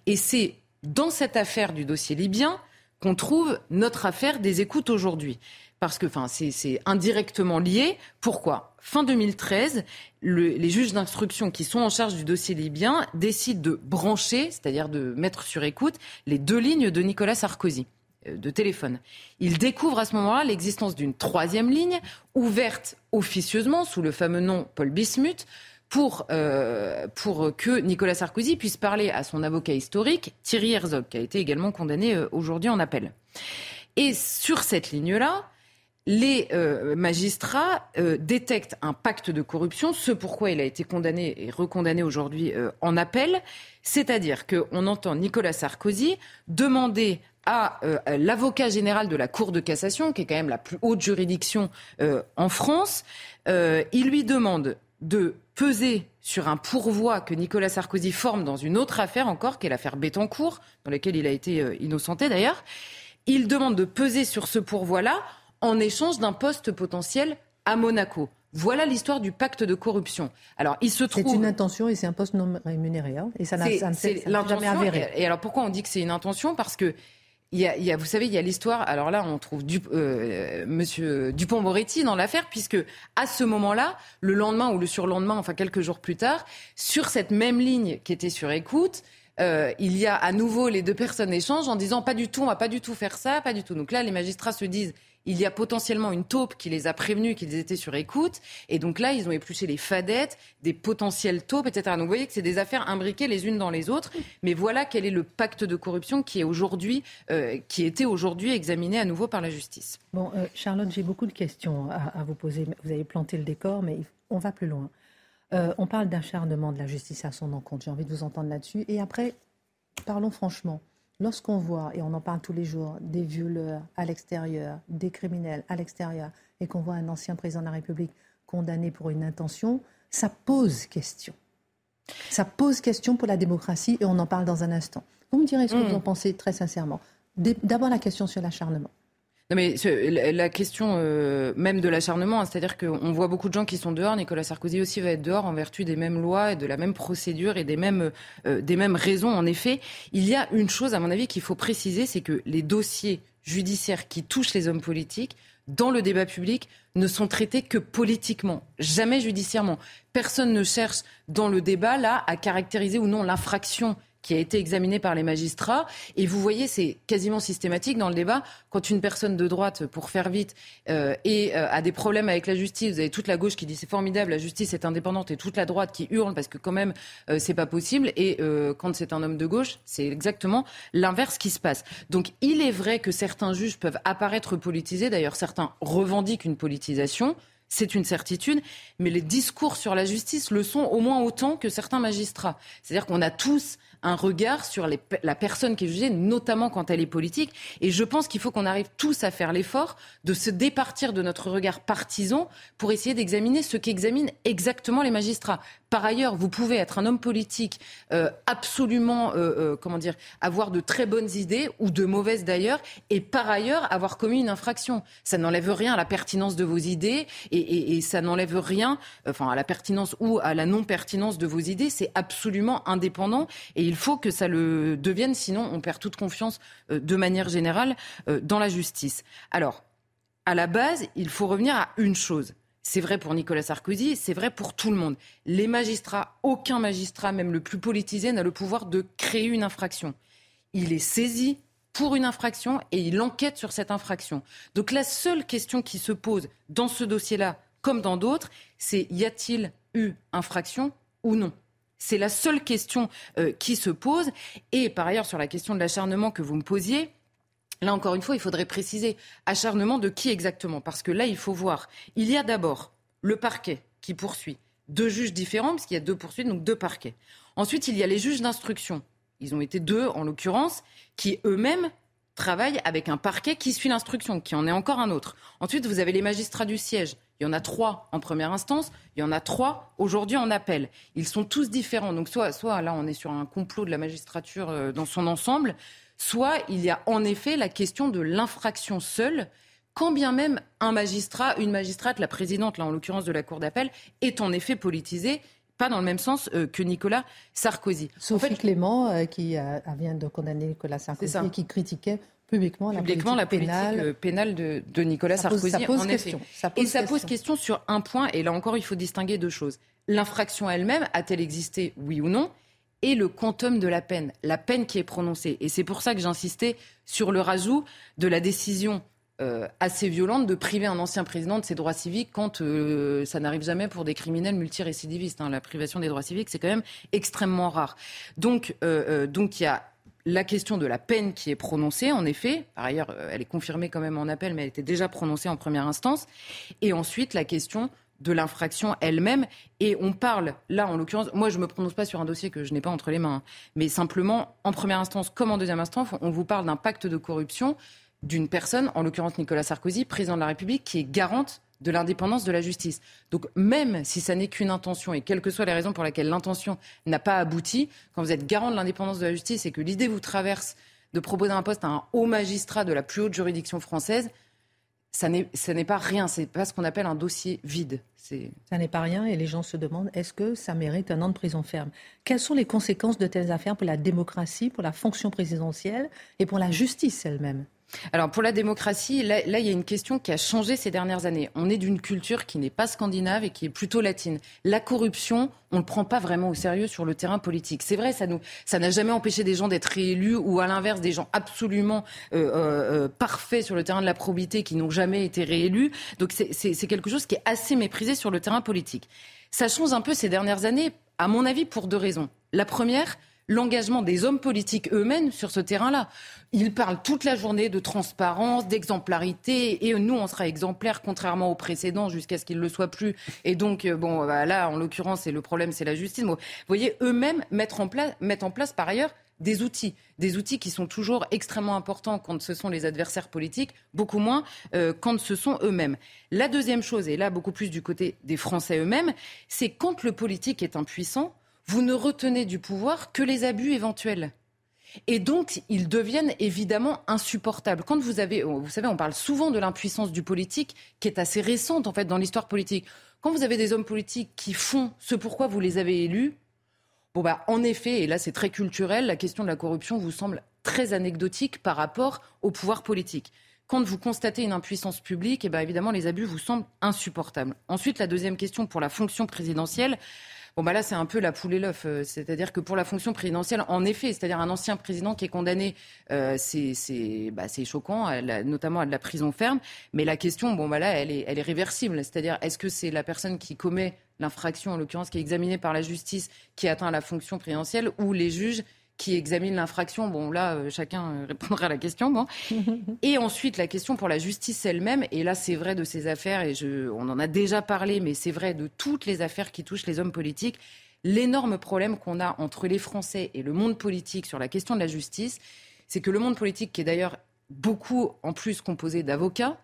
Et c'est dans cette affaire du dossier libyen qu'on trouve notre affaire des écoutes aujourd'hui. Parce que enfin, c'est indirectement lié. Pourquoi? Fin 2013, les juges d'instruction qui sont en charge du dossier libyen décident de brancher, c'est-à-dire de mettre sur écoute, les deux lignes de Nicolas Sarkozy euh, de téléphone. Ils découvrent à ce moment-là l'existence d'une troisième ligne ouverte officieusement sous le fameux nom Paul Bismuth pour, euh, pour que Nicolas Sarkozy puisse parler à son avocat historique, Thierry Herzog, qui a été également condamné euh, aujourd'hui en appel. Et sur cette ligne-là, les euh, magistrats détectent un pacte de corruption, ce pourquoi il a été condamné et recondamné aujourd'hui en appel. C'est-à-dire qu'on entend Nicolas Sarkozy demander à l'avocat général de la Cour de cassation, qui est quand même la plus haute juridiction en France, il lui demande de peser sur un pourvoi que Nicolas Sarkozy forme dans une autre affaire encore, qui est l'affaire Bettencourt, dans laquelle il a été euh, innocenté d'ailleurs. Il demande de peser sur ce pourvoi-là en échange d'un poste potentiel à Monaco. Voilà l'histoire du pacte de corruption. Alors, il se trouve. C'est une intention et c'est un poste non rémunéré. Hein, et ça n'a jamais avéré. Et alors, pourquoi on dit que c'est une intention? Parce que il y, a, vous savez, il y a l'histoire. Alors là, on trouve du, euh, Monsieur Dupont-Moretti dans l'affaire, puisque à ce moment-là, le lendemain ou le surlendemain, enfin quelques jours plus tard, sur cette même ligne qui était sur écoute, euh, il y a à nouveau les deux personnes échangent en disant pas du tout, on va pas du tout faire ça, pas du tout. Donc là, les magistrats se disent il y a potentiellement une taupe qui les a prévenus qu'ils étaient sur écoute. Et donc là, ils ont épluché les fadettes, des potentiels taupes, etc. Donc vous voyez que c'est des affaires imbriquées les unes dans les autres. Mais voilà quel est le pacte de corruption qui est aujourd'hui, euh, qui était aujourd'hui examiné à nouveau par la justice. Bon, euh, Charlotte, j'ai beaucoup de questions à, vous poser. Vous avez planté le décor, mais on va plus loin. Euh, on parle d'acharnement de la justice à son encontre. J'ai envie de vous entendre là-dessus. Et après, parlons franchement. Lorsqu'on voit, et on en parle tous les jours, des violeurs à l'extérieur, des criminels à l'extérieur, et qu'on voit un ancien président de la République condamné pour une intention, ça pose question. Ça pose question pour la démocratie, et on en parle dans un instant. Vous me direz ce que vous mm. en pensez très sincèrement. D'abord la question sur l'acharnement. Non mais la question euh, même de l'acharnement, hein, c'est-à-dire qu'on voit beaucoup de gens qui sont dehors. Nicolas Sarkozy aussi va être dehors en vertu des mêmes lois et de la même procédure et des mêmes euh, des mêmes raisons. En effet, il y a une chose à mon avis qu'il faut préciser, c'est que les dossiers judiciaires qui touchent les hommes politiques dans le débat public ne sont traités que politiquement, jamais judiciairement. Personne ne cherche dans le débat là à caractériser ou non l'infraction qui a été examiné par les magistrats. Et vous voyez, c'est quasiment systématique dans le débat. Quand une personne de droite, pour faire vite, euh, et, euh, a des problèmes avec la justice, vous avez toute la gauche qui dit c'est formidable, la justice est indépendante, et toute la droite qui hurle parce que quand même euh, c'est pas possible. Et euh, quand c'est un homme de gauche, c'est exactement l'inverse qui se passe. Donc il est vrai que certains juges peuvent apparaître politisés. D'ailleurs, certains revendiquent une politisation c'est une certitude, mais les discours sur la justice le sont au moins autant que certains magistrats. C'est-à-dire qu'on a tous un regard sur la personne qui est jugée, notamment quand elle est politique. Et je pense qu'il faut qu'on arrive tous à faire l'effort de se départir de notre regard partisan pour essayer d'examiner ce qu'examinent exactement les magistrats. Par ailleurs, vous pouvez être un homme politique euh, absolument, euh, euh, comment dire, avoir de très bonnes idées ou de mauvaises d'ailleurs, et par ailleurs avoir commis une infraction. Ça n'enlève rien à la pertinence de vos idées et, ça n'enlève rien, enfin à la pertinence ou à la non pertinence de vos idées. C'est absolument indépendant il faut que ça le devienne, sinon on perd toute confiance de manière générale dans la justice. Alors, à la base, il faut revenir à une chose c'est vrai pour Nicolas Sarkozy, c'est vrai pour tout le monde. Les magistrats, aucun magistrat, même le plus politisé, n'a le pouvoir de créer une infraction. Il est saisi pour une infraction et il enquête sur cette infraction. Donc la seule question qui se pose dans ce dossier-là, comme dans d'autres, c'est y a-t-il eu infraction ou non? C'est la seule question euh, qui se pose. Et par ailleurs, sur la question de l'acharnement que vous me posiez, Là encore une fois, il faudrait préciser acharnement de qui exactement, parce que là, il faut voir. Il y a d'abord le parquet qui poursuit, deux juges différents, parce qu'il y a deux poursuites, donc deux parquets. Ensuite, il y a les juges d'instruction. Ils ont été deux, en l'occurrence, qui eux-mêmes travaillent avec un parquet qui suit l'instruction, qui en est encore un autre. Ensuite, vous avez les magistrats du siège. Il y en a trois en première instance, il y en a trois aujourd'hui en appel. Ils sont tous différents. Donc soit, soit là, on est sur un complot de la magistrature euh, dans son ensemble, soit il y a en effet la question de l'infraction seule, quand bien même un magistrat, une magistrate, la présidente, là en l'occurrence de la Cour d'appel, est en effet politisée pas dans le même sens euh, que Nicolas Sarkozy. Sophie Clément, euh, qui vient de condamner Nicolas Sarkozy et qui critiquait publiquement la publiquement politique la politique pénale. euh, pénale de, de Nicolas Ça pose- Sarkozy. ça pose en question. effet. Ça pose et ça pose question. sur un point, et là encore, il faut distinguer deux choses. L'infraction elle-même, a-t-elle existé, oui ou non? Et le quantum de la peine, la peine qui est prononcée. Et c'est pour ça que j'insistais sur le rajout de la décision euh, assez violente de priver un ancien président de ses droits civiques quand euh, ça n'arrive jamais pour des criminels multirécidivistes. hein. La privation des droits civiques, c'est quand même extrêmement rare. Donc, euh, donc il y a la question de la peine qui est prononcée, en effet. Par ailleurs, euh, elle est confirmée quand même en appel, mais elle était déjà prononcée en première instance. Et ensuite, la question de l'infraction elle-même. Et on parle, là, en l'occurrence, moi, je ne me prononce pas sur un dossier que je n'ai pas entre les mains, hein. mais simplement, en première instance comme en deuxième instance, on vous parle d'un pacte de corruption d'une personne, en l'occurrence Nicolas Sarkozy, président de la République, qui est garante de l'indépendance de la justice. Donc même si ça n'est qu'une intention, et quelles que soient les raisons pour lesquelles l'intention n'a pas abouti, quand vous êtes garant de l'indépendance de la justice et que l'idée vous traverse de proposer un poste à un haut magistrat de la plus haute juridiction française, ça n'est pas rien, c'est pas ce qu'on appelle un dossier vide. Ça n'est pas rien et les gens se demandent est-ce que ça mérite un an de prison ferme? Quelles sont les conséquences de telles affaires pour la démocratie, pour la fonction présidentielle et pour la justice elle-même? Alors pour la démocratie, là, il y a une question qui a changé ces dernières années. On est d'une culture qui n'est pas scandinave et qui est plutôt latine. La corruption, on ne le prend pas vraiment au sérieux sur le terrain politique. C'est vrai, ça n'a jamais empêché des gens d'être réélus ou à l'inverse des gens absolument euh, euh, euh, parfaits sur le terrain de la probité qui n'ont jamais été réélus. Donc c'est quelque chose qui est assez méprisé sur le terrain politique. Ça change un peu ces dernières années, à mon avis, pour deux raisons. La première, l'engagement des hommes politiques eux-mêmes sur ce terrain-là. Ils parlent toute la journée de transparence, d'exemplarité, et nous, on sera exemplaires contrairement aux précédents jusqu'à ce qu'ils ne le soient plus. Et donc, euh, bon, bah, là, en l'occurrence, le problème, c'est la justice. Vous voyez, eux-mêmes mettre en place, mettre en place par ailleurs des outils, des outils qui sont toujours extrêmement importants quand ce sont les adversaires politiques, beaucoup moins euh, quand ce sont eux-mêmes. La deuxième chose, et là beaucoup plus du côté des Français eux-mêmes, c'est quand le politique est impuissant, vous ne retenez du pouvoir que les abus éventuels. Et donc, ils deviennent évidemment insupportables. Quand vous avez, vous savez, on parle souvent de l'impuissance du politique, qui est assez récente en fait dans l'histoire politique. Quand vous avez des hommes politiques qui font ce pourquoi vous les avez élus, bon bah en effet, et là c'est très culturel, la question de la corruption vous semble très anecdotique par rapport au pouvoir politique. Quand vous constatez une impuissance publique, et ben évidemment les abus vous semblent insupportables. Ensuite, la deuxième question pour la fonction présidentielle. Bon, bah là, c'est un peu la poule et l'œuf. Euh, C'est-à-dire que pour la fonction présidentielle, en effet, c'est-à-dire un ancien président qui est condamné, euh, c'est bah, c'est choquant, notamment à de la prison ferme. Mais la question, bon, bah là, elle est, elle est réversible. C'est-à-dire, est-ce que c'est la personne qui commet l'infraction, en l'occurrence, qui est examinée par la justice, qui atteint la fonction présidentielle, ou les juges qui examinent l'infraction Bon, là, euh, chacun euh, répondra à la question. Bon. Et ensuite, la question pour la justice elle-même, et là c'est vrai de ces affaires, et je, on en a déjà parlé, mais c'est vrai de toutes les affaires qui touchent les hommes politiques, l'énorme problème qu'on a entre les Français et le monde politique sur la question de la justice, c'est que le monde politique, qui est d'ailleurs beaucoup en plus composé d'avocats,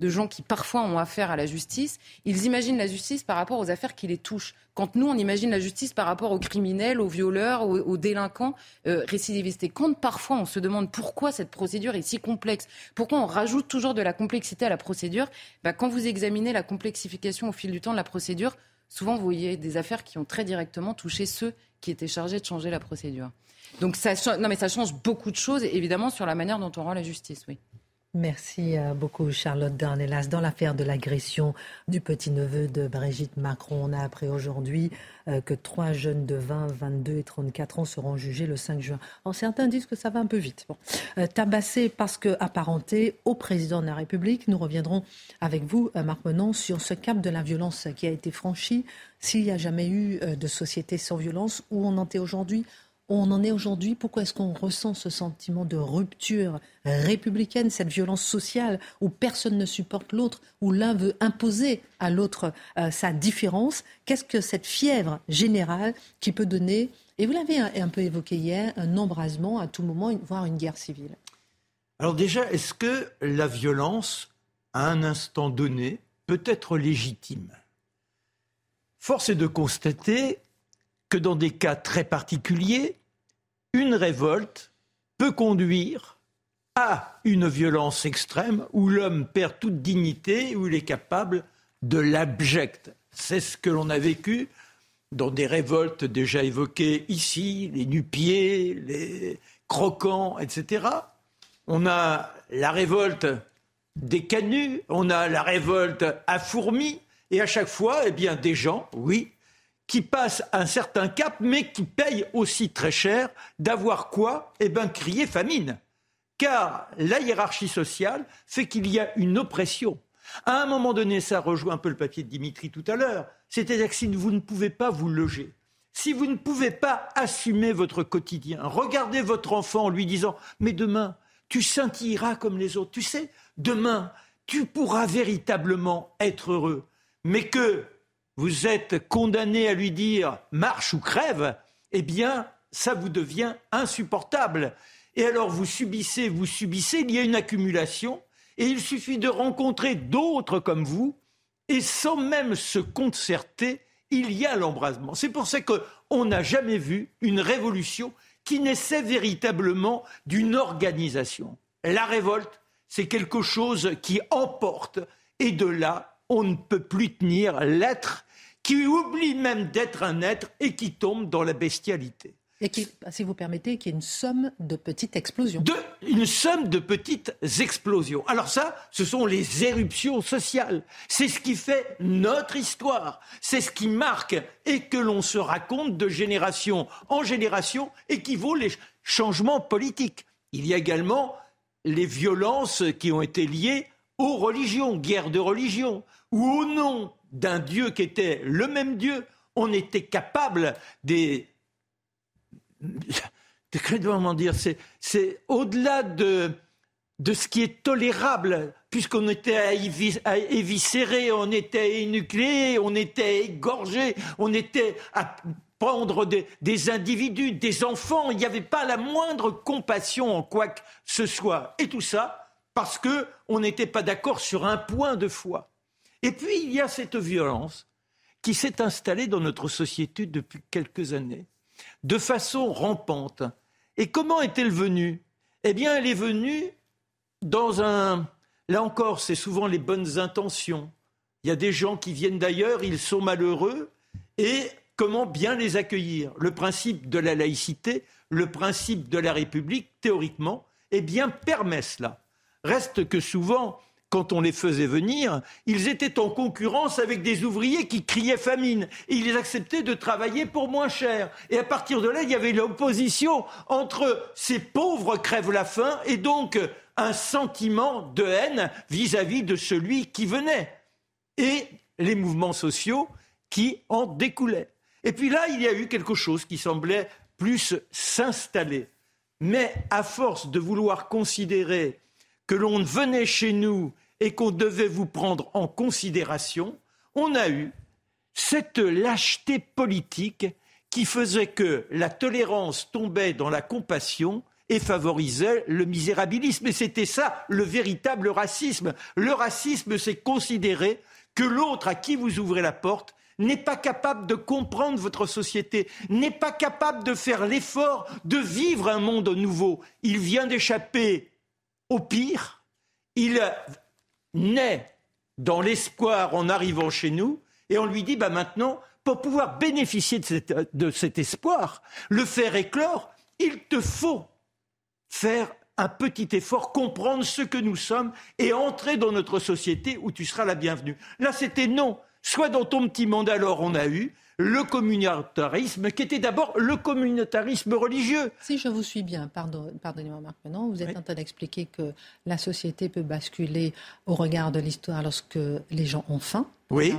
de gens qui parfois ont affaire à la justice, ils imaginent la justice par rapport aux affaires qui les touchent. Quand nous, on imagine la justice par rapport aux criminels, aux violeurs, aux, délinquants euh, récidivistes. Et quand parfois on se demande pourquoi cette procédure est si complexe, pourquoi on rajoute toujours de la complexité à la procédure, bah, quand vous examinez la complexification au fil du temps de la procédure, souvent vous voyez des affaires qui ont très directement touché ceux qui étaient chargés de changer la procédure. Donc ça, non, mais ça change beaucoup de choses, évidemment, sur la manière dont on rend la justice, oui. Merci euh, beaucoup Charlotte Dornelas. Dans l'affaire de l'agression du petit-neveu de Brigitte Macron, on a appris aujourd'hui euh, que trois jeunes de 20, 22 et 34 ans seront jugés le 5 juin. Alors certains disent que ça va un peu vite. Bon. Euh, tabassé parce que apparenté au président de la République, nous reviendrons avec vous, Marc Menon, sur ce cap de la violence qui a été franchi. S'il n'y a jamais eu de société sans violence, où on en est aujourd'hui on en est aujourd'hui? Pourquoi est-ce qu'on ressent ce sentiment de rupture républicaine, cette violence sociale où personne ne supporte l'autre, où l'un veut imposer à l'autre euh, sa différence? Qu'est-ce que cette fièvre générale qui peut donner, et vous l'avez un, un peu évoqué hier, un embrasement à tout moment, voire une guerre civile. Alors déjà, est-ce que la violence, à un instant donné, peut être légitime? Force est de constater que dans des cas très particuliers, une révolte peut conduire à une violence extrême où l'homme perd toute dignité, où il est capable de l'abject. C'est ce que l'on a vécu dans des révoltes déjà évoquées ici, les nu-pieds, les croquants, etc., on a la révolte des canuts, on a la révolte à fourmis, et à chaque fois, eh bien, des gens, oui, qui passent un certain cap, mais qui payent aussi très cher d'avoir quoi Eh bien, crier famine. Car la hiérarchie sociale fait qu'il y a une oppression. À un moment donné, ça rejoint un peu le papier de Dimitri tout à l'heure, c'est-à-dire que si vous ne pouvez pas vous loger, si vous ne pouvez pas assumer votre quotidien, regardez votre enfant en lui disant Mais demain, tu scintilleras comme les autres. Tu sais, demain, tu pourras véritablement être heureux. Mais que vous êtes condamné à lui dire marche ou crève, eh bien, ça vous devient insupportable. Et alors vous subissez, vous subissez, il y a une accumulation, et il suffit de rencontrer d'autres comme vous, et sans même se concerter, il y a l'embrasement. C'est pour ça qu'on n'a jamais vu une révolution qui naissait véritablement d'une organisation. La révolte, c'est quelque chose qui emporte, et de là, on ne peut plus tenir l'être, qui oublie même d'être un être et qui tombe dans la bestialité. Et qui, si vous permettez, qui est une somme de petites explosions. De, une somme de petites explosions. Alors ça, ce sont les éruptions sociales. C'est ce qui fait notre histoire. C'est ce qui marque et que l'on se raconte de génération en génération et qui vaut les changements politiques. Il y a également les violences qui ont été liées aux religions, guerre de religion, où au nom d'un Dieu qui était le même Dieu, on était capable des comment dire, c'est au-delà de, de ce qui est tolérable, puisqu'on était éviscéré, on était énucléé, on était égorgé, on était à prendre des, des individus, des enfants, il n'y avait pas la moindre compassion en quoi que ce soit. Et tout ça parce qu'on n'était pas d'accord sur un point de foi. Et puis il y a cette violence qui s'est installée dans notre société depuis quelques années de façon rampante. Et comment est-elle venue? Eh bien, elle est venue dans un... Là encore, c'est souvent les bonnes intentions. Il y a des gens qui viennent d'ailleurs, ils sont malheureux, et comment bien les accueillir? Le principe de la laïcité, le principe de la République, théoriquement, eh bien, permet cela. Reste que souvent, quand on les faisait venir, ils étaient en concurrence avec des ouvriers qui criaient famine. Et ils acceptaient de travailler pour moins cher. Et à partir de là, il y avait l'opposition entre ces pauvres crèvent la faim et donc un sentiment de haine vis-à-vis de celui qui venait. Et les mouvements sociaux qui en découlaient. Et puis là, il y a eu quelque chose qui semblait plus s'installer. Mais à force de vouloir considérer que l'on venait chez nous et qu'on devait vous prendre en considération, on a eu cette lâcheté politique qui faisait que la tolérance tombait dans la compassion et favorisait le misérabilisme. Et c'était ça le véritable racisme. Le racisme, c'est considérer que l'autre à qui vous ouvrez la porte n'est pas capable de comprendre votre société, n'est pas capable de faire l'effort de vivre un monde nouveau. Il vient d'échapper au pire, il naît dans l'espoir en arrivant chez nous, et on lui dit, bah maintenant, pour pouvoir bénéficier de, cet espoir, le faire éclore, il te faut faire un petit effort, comprendre ce que nous sommes et entrer dans notre société où tu seras la bienvenue. Là, c'était non. Soit dans ton petit monde, alors on a eu, le communautarisme, qui était d'abord le communautarisme religieux. Si je vous suis bien, pardon, pardonnez-moi Marc maintenant, vous êtes en train d'expliquer que la société peut basculer au regard de l'histoire lorsque les gens ont faim, oui.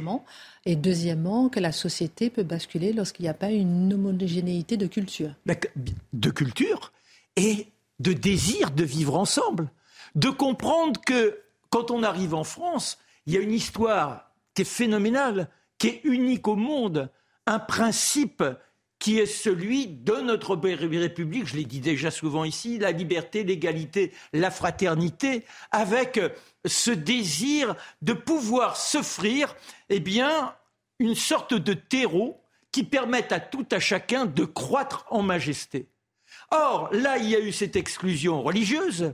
et deuxièmement que la société peut basculer lorsqu'il n'y a pas une homogénéité de culture. De culture et de désir de vivre ensemble, de comprendre que quand on arrive en France, il y a une histoire qui est phénoménale, qui est unique au monde, un principe qui est celui de notre République, je l'ai dit déjà souvent ici, la liberté, l'égalité, la fraternité, avec ce désir de pouvoir s'offrir, eh bien, une sorte de terreau qui permette à tout à chacun de croître en majesté. Or, là, il y a eu cette exclusion religieuse,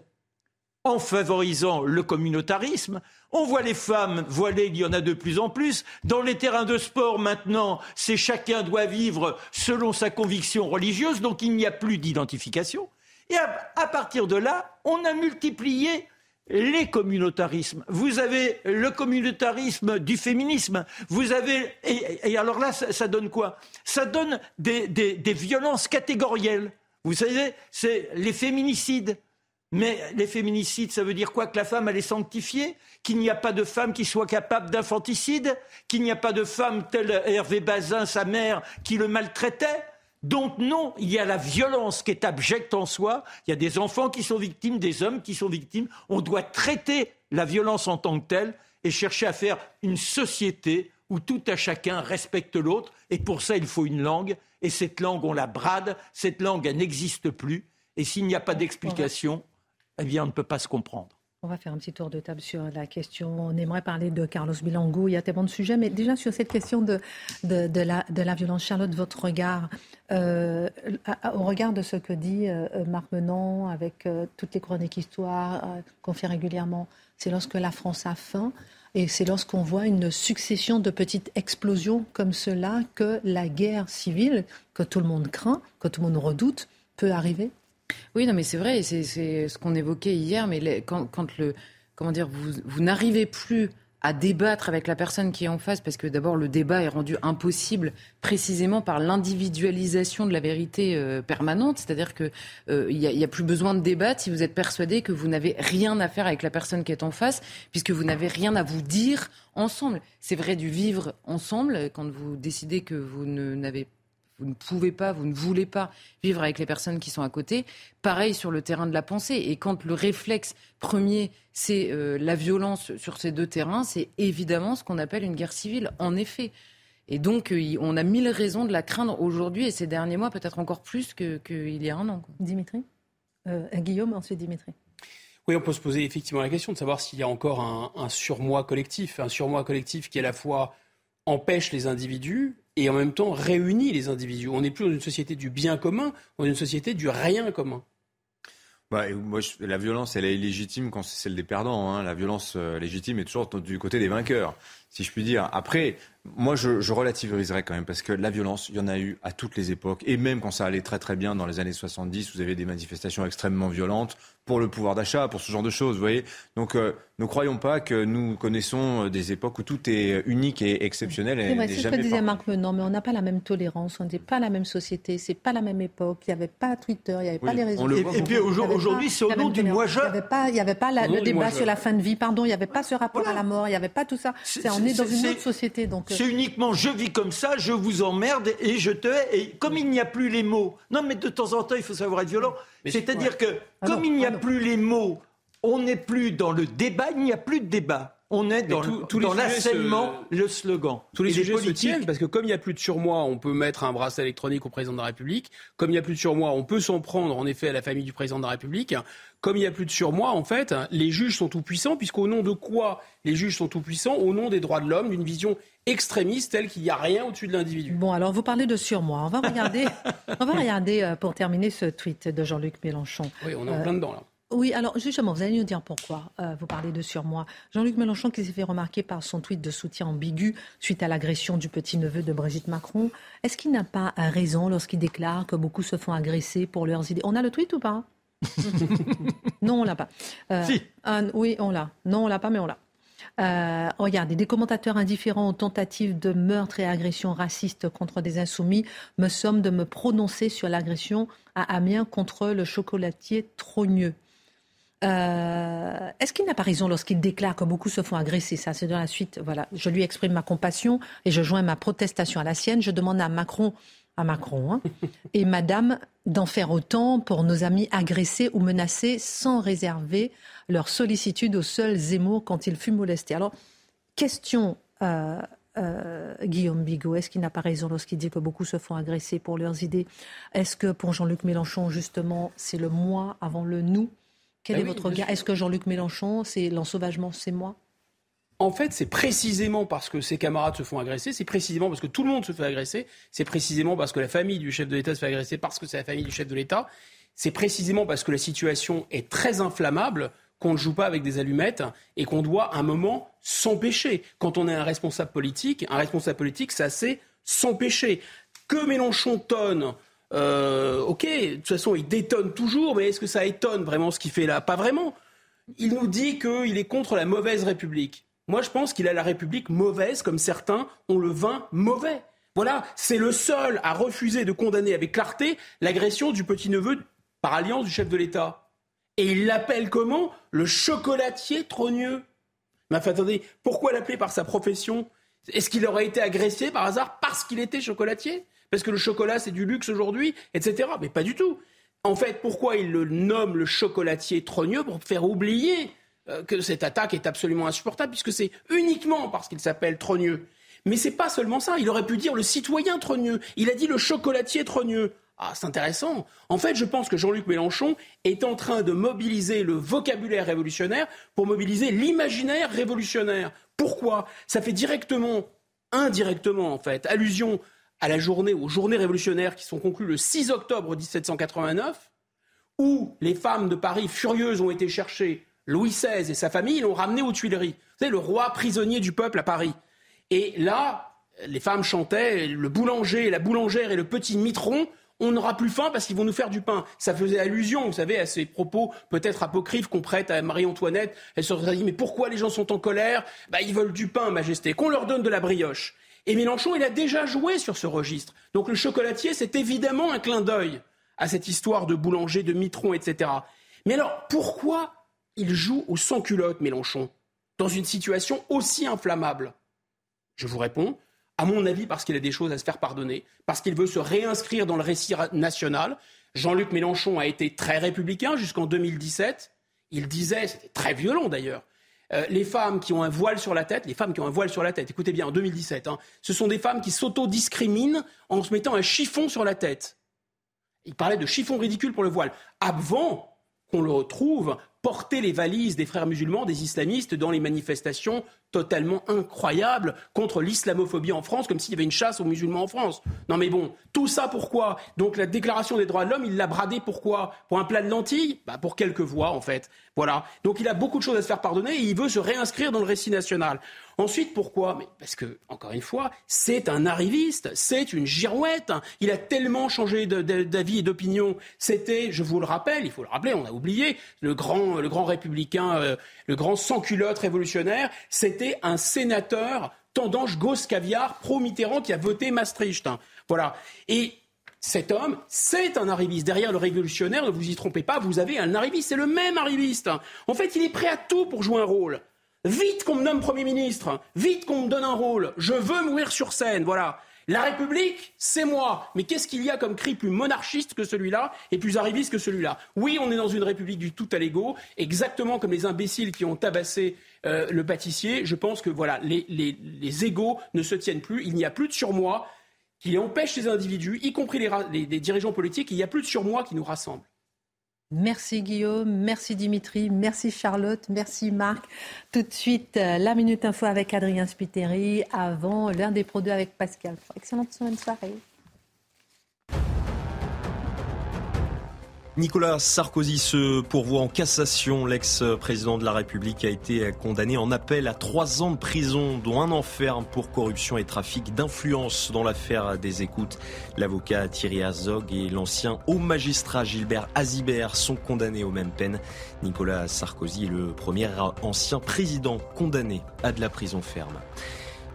en favorisant le communautarisme. On voit les femmes voilées, il y en a de plus en plus. Dans les terrains de sport, maintenant, c'est chacun doit vivre selon sa conviction religieuse, donc il n'y a plus d'identification. Et à, partir de là, on a multiplié les communautarismes. Vous avez le communautarisme du féminisme. Vous avez et, alors là, ça, donne quoi? Ça donne des, des violences catégorielles. Vous savez, c'est les féminicides. Mais les féminicides, ça veut dire quoi Que la femme, elle est sanctifiée? Qu'il n'y a pas de femme qui soit capable d'infanticide? Qu'il n'y a pas de femme telle Hervé Bazin, sa mère, qui le maltraitait? Donc non, il y a la violence qui est abjecte en soi, il y a des enfants qui sont victimes, des hommes qui sont victimes. On doit traiter la violence en tant que telle et chercher à faire une société où tout à chacun respecte l'autre. Et pour ça, il faut une langue. Et cette langue, on la brade. Cette langue, elle n'existe plus. Et s'il n'y a pas d'explication, eh bien, on ne peut pas se comprendre. On va faire un petit tour de table sur la question. On aimerait parler de Carlos Bilango. Il y a tellement de sujets, mais déjà sur cette question de, la, violence, Charlotte, votre regard, euh, au regard de ce que dit euh, Marc Menon, avec euh, toutes les chroniques histoires qu'on fait régulièrement, c'est lorsque la France a faim et c'est lorsqu'on voit une succession de petites explosions comme cela que la guerre civile, que tout le monde craint, que tout le monde redoute, peut arriver oui, non, mais c'est vrai, c'est ce qu'on évoquait hier, mais quand, le, comment dire, vous, n'arrivez plus à débattre avec la personne qui est en face, parce que d'abord le débat est rendu impossible précisément par l'individualisation de la vérité euh, permanente, c'est-à-dire qu'il euh, n'y a, plus besoin de débattre si vous êtes persuadé que vous n'avez rien à faire avec la personne qui est en face, puisque vous n'avez rien à vous dire ensemble. C'est vrai du vivre ensemble quand vous décidez que vous n'avez vous ne pouvez pas, vous ne voulez pas vivre avec les personnes qui sont à côté. Pareil sur le terrain de la pensée. Et quand le réflexe premier, c'est euh, la violence sur ces deux terrains, c'est évidemment ce qu'on appelle une guerre civile, en effet. Et donc, euh, on a mille raisons de la craindre aujourd'hui et ces derniers mois, peut-être encore plus qu'il y a un an. Dimitri? Euh, Guillaume, ensuite Dimitri. Oui, on peut se poser effectivement la question de savoir s'il y a encore un, un surmoi collectif, un surmoi collectif qui à la fois empêche les individus et en même temps réunit les individus. On n'est plus dans une société du bien commun, on est une société du rien commun. Bah, moi, la violence, elle est illégitime quand c'est celle des perdants. Hein. La violence euh, légitime est toujours du côté des vainqueurs, si je puis dire. Après, moi, je, je, relativiserais quand même, parce que la violence, il y en a eu à toutes les époques, et même quand ça allait très très bien dans les années 70, vous avez des manifestations extrêmement violentes pour le pouvoir d'achat, pour ce genre de choses, vous voyez. Donc, euh, ne croyons pas que nous connaissons euh, des époques où tout est unique et exceptionnel. Et c'est ce que disait Marc Menon, mais on n'a pas la même tolérance, on n'est pas la même société, c'est pas la même époque, il n'y avait pas Twitter, il n'y avait pas les réseaux sociaux. Et, puis aujourd'hui, c'est au nom du moi-je. Il n'y avait pas, il y avait pas le débat sur la fin de vie, pardon, il n'y avait pas ce rapport à la mort, il n'y avait pas tout ça. On est dans une autre société. donc. C'est uniquement je vis comme ça, je vous emmerde et je te hais. Et comme il n'y a plus les mots, non mais de temps en temps il faut savoir être violent. C'est-à-dire que ah comme il n'y a ah plus les mots, on n'est plus dans le débat, il n'y a plus de débat. On est dans, l'harcèlement, le slogan. Tous les sujets se tiennent parce que comme il n'y a plus de surmoi, on peut mettre un bracelet électronique au président de la République. Comme il n'y a plus de surmoi, on peut s'en prendre en effet à la famille du président de la République. Comme il n'y a plus de surmoi, en fait, les juges sont tout puissants puisqu'au nom de quoi les juges sont tout puissants Au nom des droits de l'homme, d'une vision extrémiste telle qu'il n'y a rien au-dessus de l'individu. Bon, alors vous parlez de surmoi. On va regarder, on va regarder euh, pour terminer ce tweet de Jean-Luc Mélenchon. Oui, on est en plein dedans là. Oui, alors justement, vous allez nous dire pourquoi euh, vous parlez de surmoi. Jean-Luc Mélenchon qui s'est fait remarquer par son tweet de soutien ambigu suite à l'agression du petit-neveu de Brigitte Macron. Est-ce qu'il n'a pas raison lorsqu'il déclare que beaucoup se font agresser pour leurs idées? On a le tweet ou pas? Non, on l'a pas. Euh, si. oui, on l'a. Non, on l'a pas, mais on l'a. Euh, regardez, des commentateurs indifférents aux tentatives de meurtre et agressions racistes contre des insoumis me somment de me prononcer sur l'agression à Amiens contre le chocolatier Trogneux. Euh, est-ce qu'il n'a pas raison lorsqu'il déclare que beaucoup se font agresser? Ça, c'est dans la suite. Voilà, je lui exprime ma compassion et je joins ma protestation à la sienne. Je demande à Macron, à Macron hein, et Madame d'en faire autant pour nos amis agressés ou menacés sans réserver leur sollicitude au seul Zemmour quand il fut molesté. Alors, question. Euh, euh, Guillaume Bigot, est-ce qu'il n'a pas raison lorsqu'il dit que beaucoup se font agresser pour leurs idées? Est-ce que pour Jean-Luc Mélenchon, justement, c'est le moi avant le nous? Quel ah est votre regard Est-ce que Jean-Luc Mélenchon, c'est l'ensauvagement, c'est moi en fait, c'est précisément parce que ses camarades se font agresser, c'est précisément parce que tout le monde se fait agresser, c'est précisément parce que la famille du chef de l'État se fait agresser parce que c'est la famille du chef de l'État, c'est précisément parce que la situation est très inflammable qu'on ne joue pas avec des allumettes et qu'on doit à un moment s'empêcher. Quand on est un responsable politique, un responsable politique, ça c'est s'empêcher. Que Mélenchon tonne Euh, ok, de toute façon, il détonne toujours, mais est-ce que ça étonne vraiment ce qu'il fait là? Pas vraiment. Il nous dit qu'il est contre la mauvaise République. Moi, je pense qu'il a la République mauvaise, comme certains ont le vin mauvais. Voilà, c'est le seul à refuser de condamner avec clarté l'agression du petit-neveu par alliance du chef de l'État. Et il l'appelle comment? Le chocolatier trogneux. Mais enfin, attendez, pourquoi l'appeler par sa profession? Est-ce qu'il aurait été agressé par hasard parce qu'il était chocolatier? Parce que le chocolat, c'est du luxe aujourd'hui, etc. Mais pas du tout. En fait, pourquoi il le nomme le chocolatier trogneux Pour faire oublier euh, que cette attaque est absolument insupportable, puisque c'est uniquement parce qu'il s'appelle trogneux. Mais c'est pas seulement ça. Il aurait pu dire le citoyen trogneux. Il a dit le chocolatier trogneux. Ah, c'est intéressant. En fait, je pense que Jean-Luc Mélenchon est en train de mobiliser le vocabulaire révolutionnaire pour mobiliser l'imaginaire révolutionnaire. Pourquoi? Ça fait directement, indirectement en fait, allusion à la journée, aux journées révolutionnaires qui sont conclues le 6 octobre 1789, où les femmes de Paris furieuses ont été chercher Louis XVI et sa famille, l'ont ramené aux Tuileries. Vous savez, le roi prisonnier du peuple à Paris. Et là, les femmes chantaient, le boulanger, la boulangère et le petit mitron on n'aura plus faim parce qu'ils vont nous faire du pain. Ça faisait allusion, vous savez, à ces propos peut-être apocryphes qu'on prête à Marie-Antoinette. Elle se dit, mais pourquoi les gens sont en colère? Bah, Ils veulent du pain, Majesté, qu'on leur donne de la brioche. Et Mélenchon, il a déjà joué sur ce registre. Donc le chocolatier, c'est évidemment un clin d'œil à cette histoire de boulanger, de mitron, etc. Mais alors, pourquoi il joue au sans-culotte, Mélenchon, dans une situation aussi inflammable? Je vous réponds, à mon avis, parce qu'il a des choses à se faire pardonner, parce qu'il veut se réinscrire dans le récit national. Jean-Luc Mélenchon a été très républicain jusqu'en 2017. Il disait, c'était très violent d'ailleurs, les femmes qui ont un voile sur la tête, les femmes qui ont un voile sur la tête, écoutez bien, en 2017, hein, ce sont des femmes qui s'auto-discriminent en se mettant un chiffon sur la tête. Il parlait de chiffon ridicule pour le voile. Avant qu'on le retrouve porter les valises des frères musulmans, des islamistes, dans les manifestations totalement incroyables contre l'islamophobie en France, comme s'il y avait une chasse aux musulmans en France. Non mais bon, tout ça pourquoi? Donc la déclaration des droits de l'homme, il l'a bradé pourquoi? Pour un plat de lentilles? Bah Pour quelques voix en fait. Voilà. Donc il a beaucoup de choses à se faire pardonner et il veut se réinscrire dans le récit national. Ensuite, pourquoi? Parce que, encore une fois, c'est un arriviste, c'est une girouette. Il a tellement changé d'avis et d'opinion. C'était, je vous le rappelle, il faut le rappeler, on a oublié, le grand, le grand républicain, euh, le grand sans-culotte révolutionnaire, c'était un sénateur tendance gauche caviar pro-Mitterrand qui a voté Maastricht. Hein. Voilà. Et cet homme, c'est un arriviste. Derrière le révolutionnaire, ne vous y trompez pas, vous avez un arriviste, c'est le même arriviste. En fait, il est prêt à tout pour jouer un rôle. Vite qu'on me nomme Premier ministre, vite qu'on me donne un rôle, je veux mourir sur scène, voilà. La République, c'est moi. Mais qu'est-ce qu'il y a comme cri plus monarchiste que celui-là et plus arriviste que celui-là? Oui, on est dans une République du tout à l'ego, exactement comme les imbéciles qui ont tabassé euh, le pâtissier. Je pense que voilà, les, les, égaux ne se tiennent plus. Il n'y a plus de surmoi qui empêche les individus, y compris les, les dirigeants politiques. Il n'y a plus de surmoi qui nous rassemble. Merci Guillaume, merci Dimitri, merci Charlotte, merci Marc. Tout de suite, euh, la Minute Info avec Adrien Spiteri avant l'un des produits avec Pascal. Excellente soirée. Nicolas Sarkozy se pourvoit en cassation. L'ex-président de la République a été condamné en appel à trois ans de prison, dont un enferme pour corruption et trafic d'influence dans l'affaire des écoutes. L'avocat Thierry Azog et l'ancien haut magistrat Gilbert Azibert sont condamnés aux mêmes peines. Nicolas Sarkozy est le premier ancien président condamné à de la prison ferme.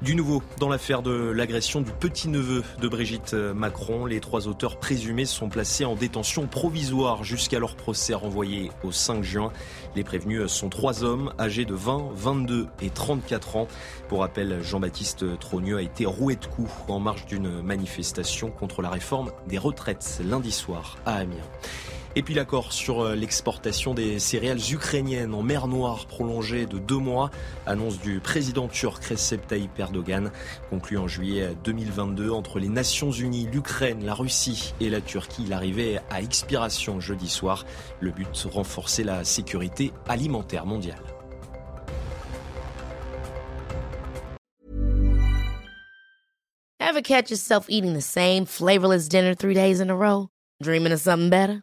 Du nouveau, dans l'affaire de l'agression du petit-neveu de Brigitte Macron, les trois auteurs présumés sont placés en détention provisoire jusqu'à leur procès renvoyé au 5 juin. Les prévenus sont trois hommes âgés de 20, 22 et 34 ans. Pour rappel, Jean-Baptiste Trogneux a été roué de coups en marge d'une manifestation contre la réforme des retraites lundi soir à Amiens. Et puis l'accord sur euh, l'exportation des céréales ukrainiennes en mer Noire prolongé de deux mois, annonce du président turc Recep Tayyip Erdogan, conclu en juillet 2022 entre les Nations Unies, l'Ukraine, la Russie et la Turquie. Il arrivait à expiration jeudi soir. Le but, renforcer la sécurité alimentaire mondiale. Ever catch yourself eating the same flavorless dinner three days in a row? Dreaming of something better?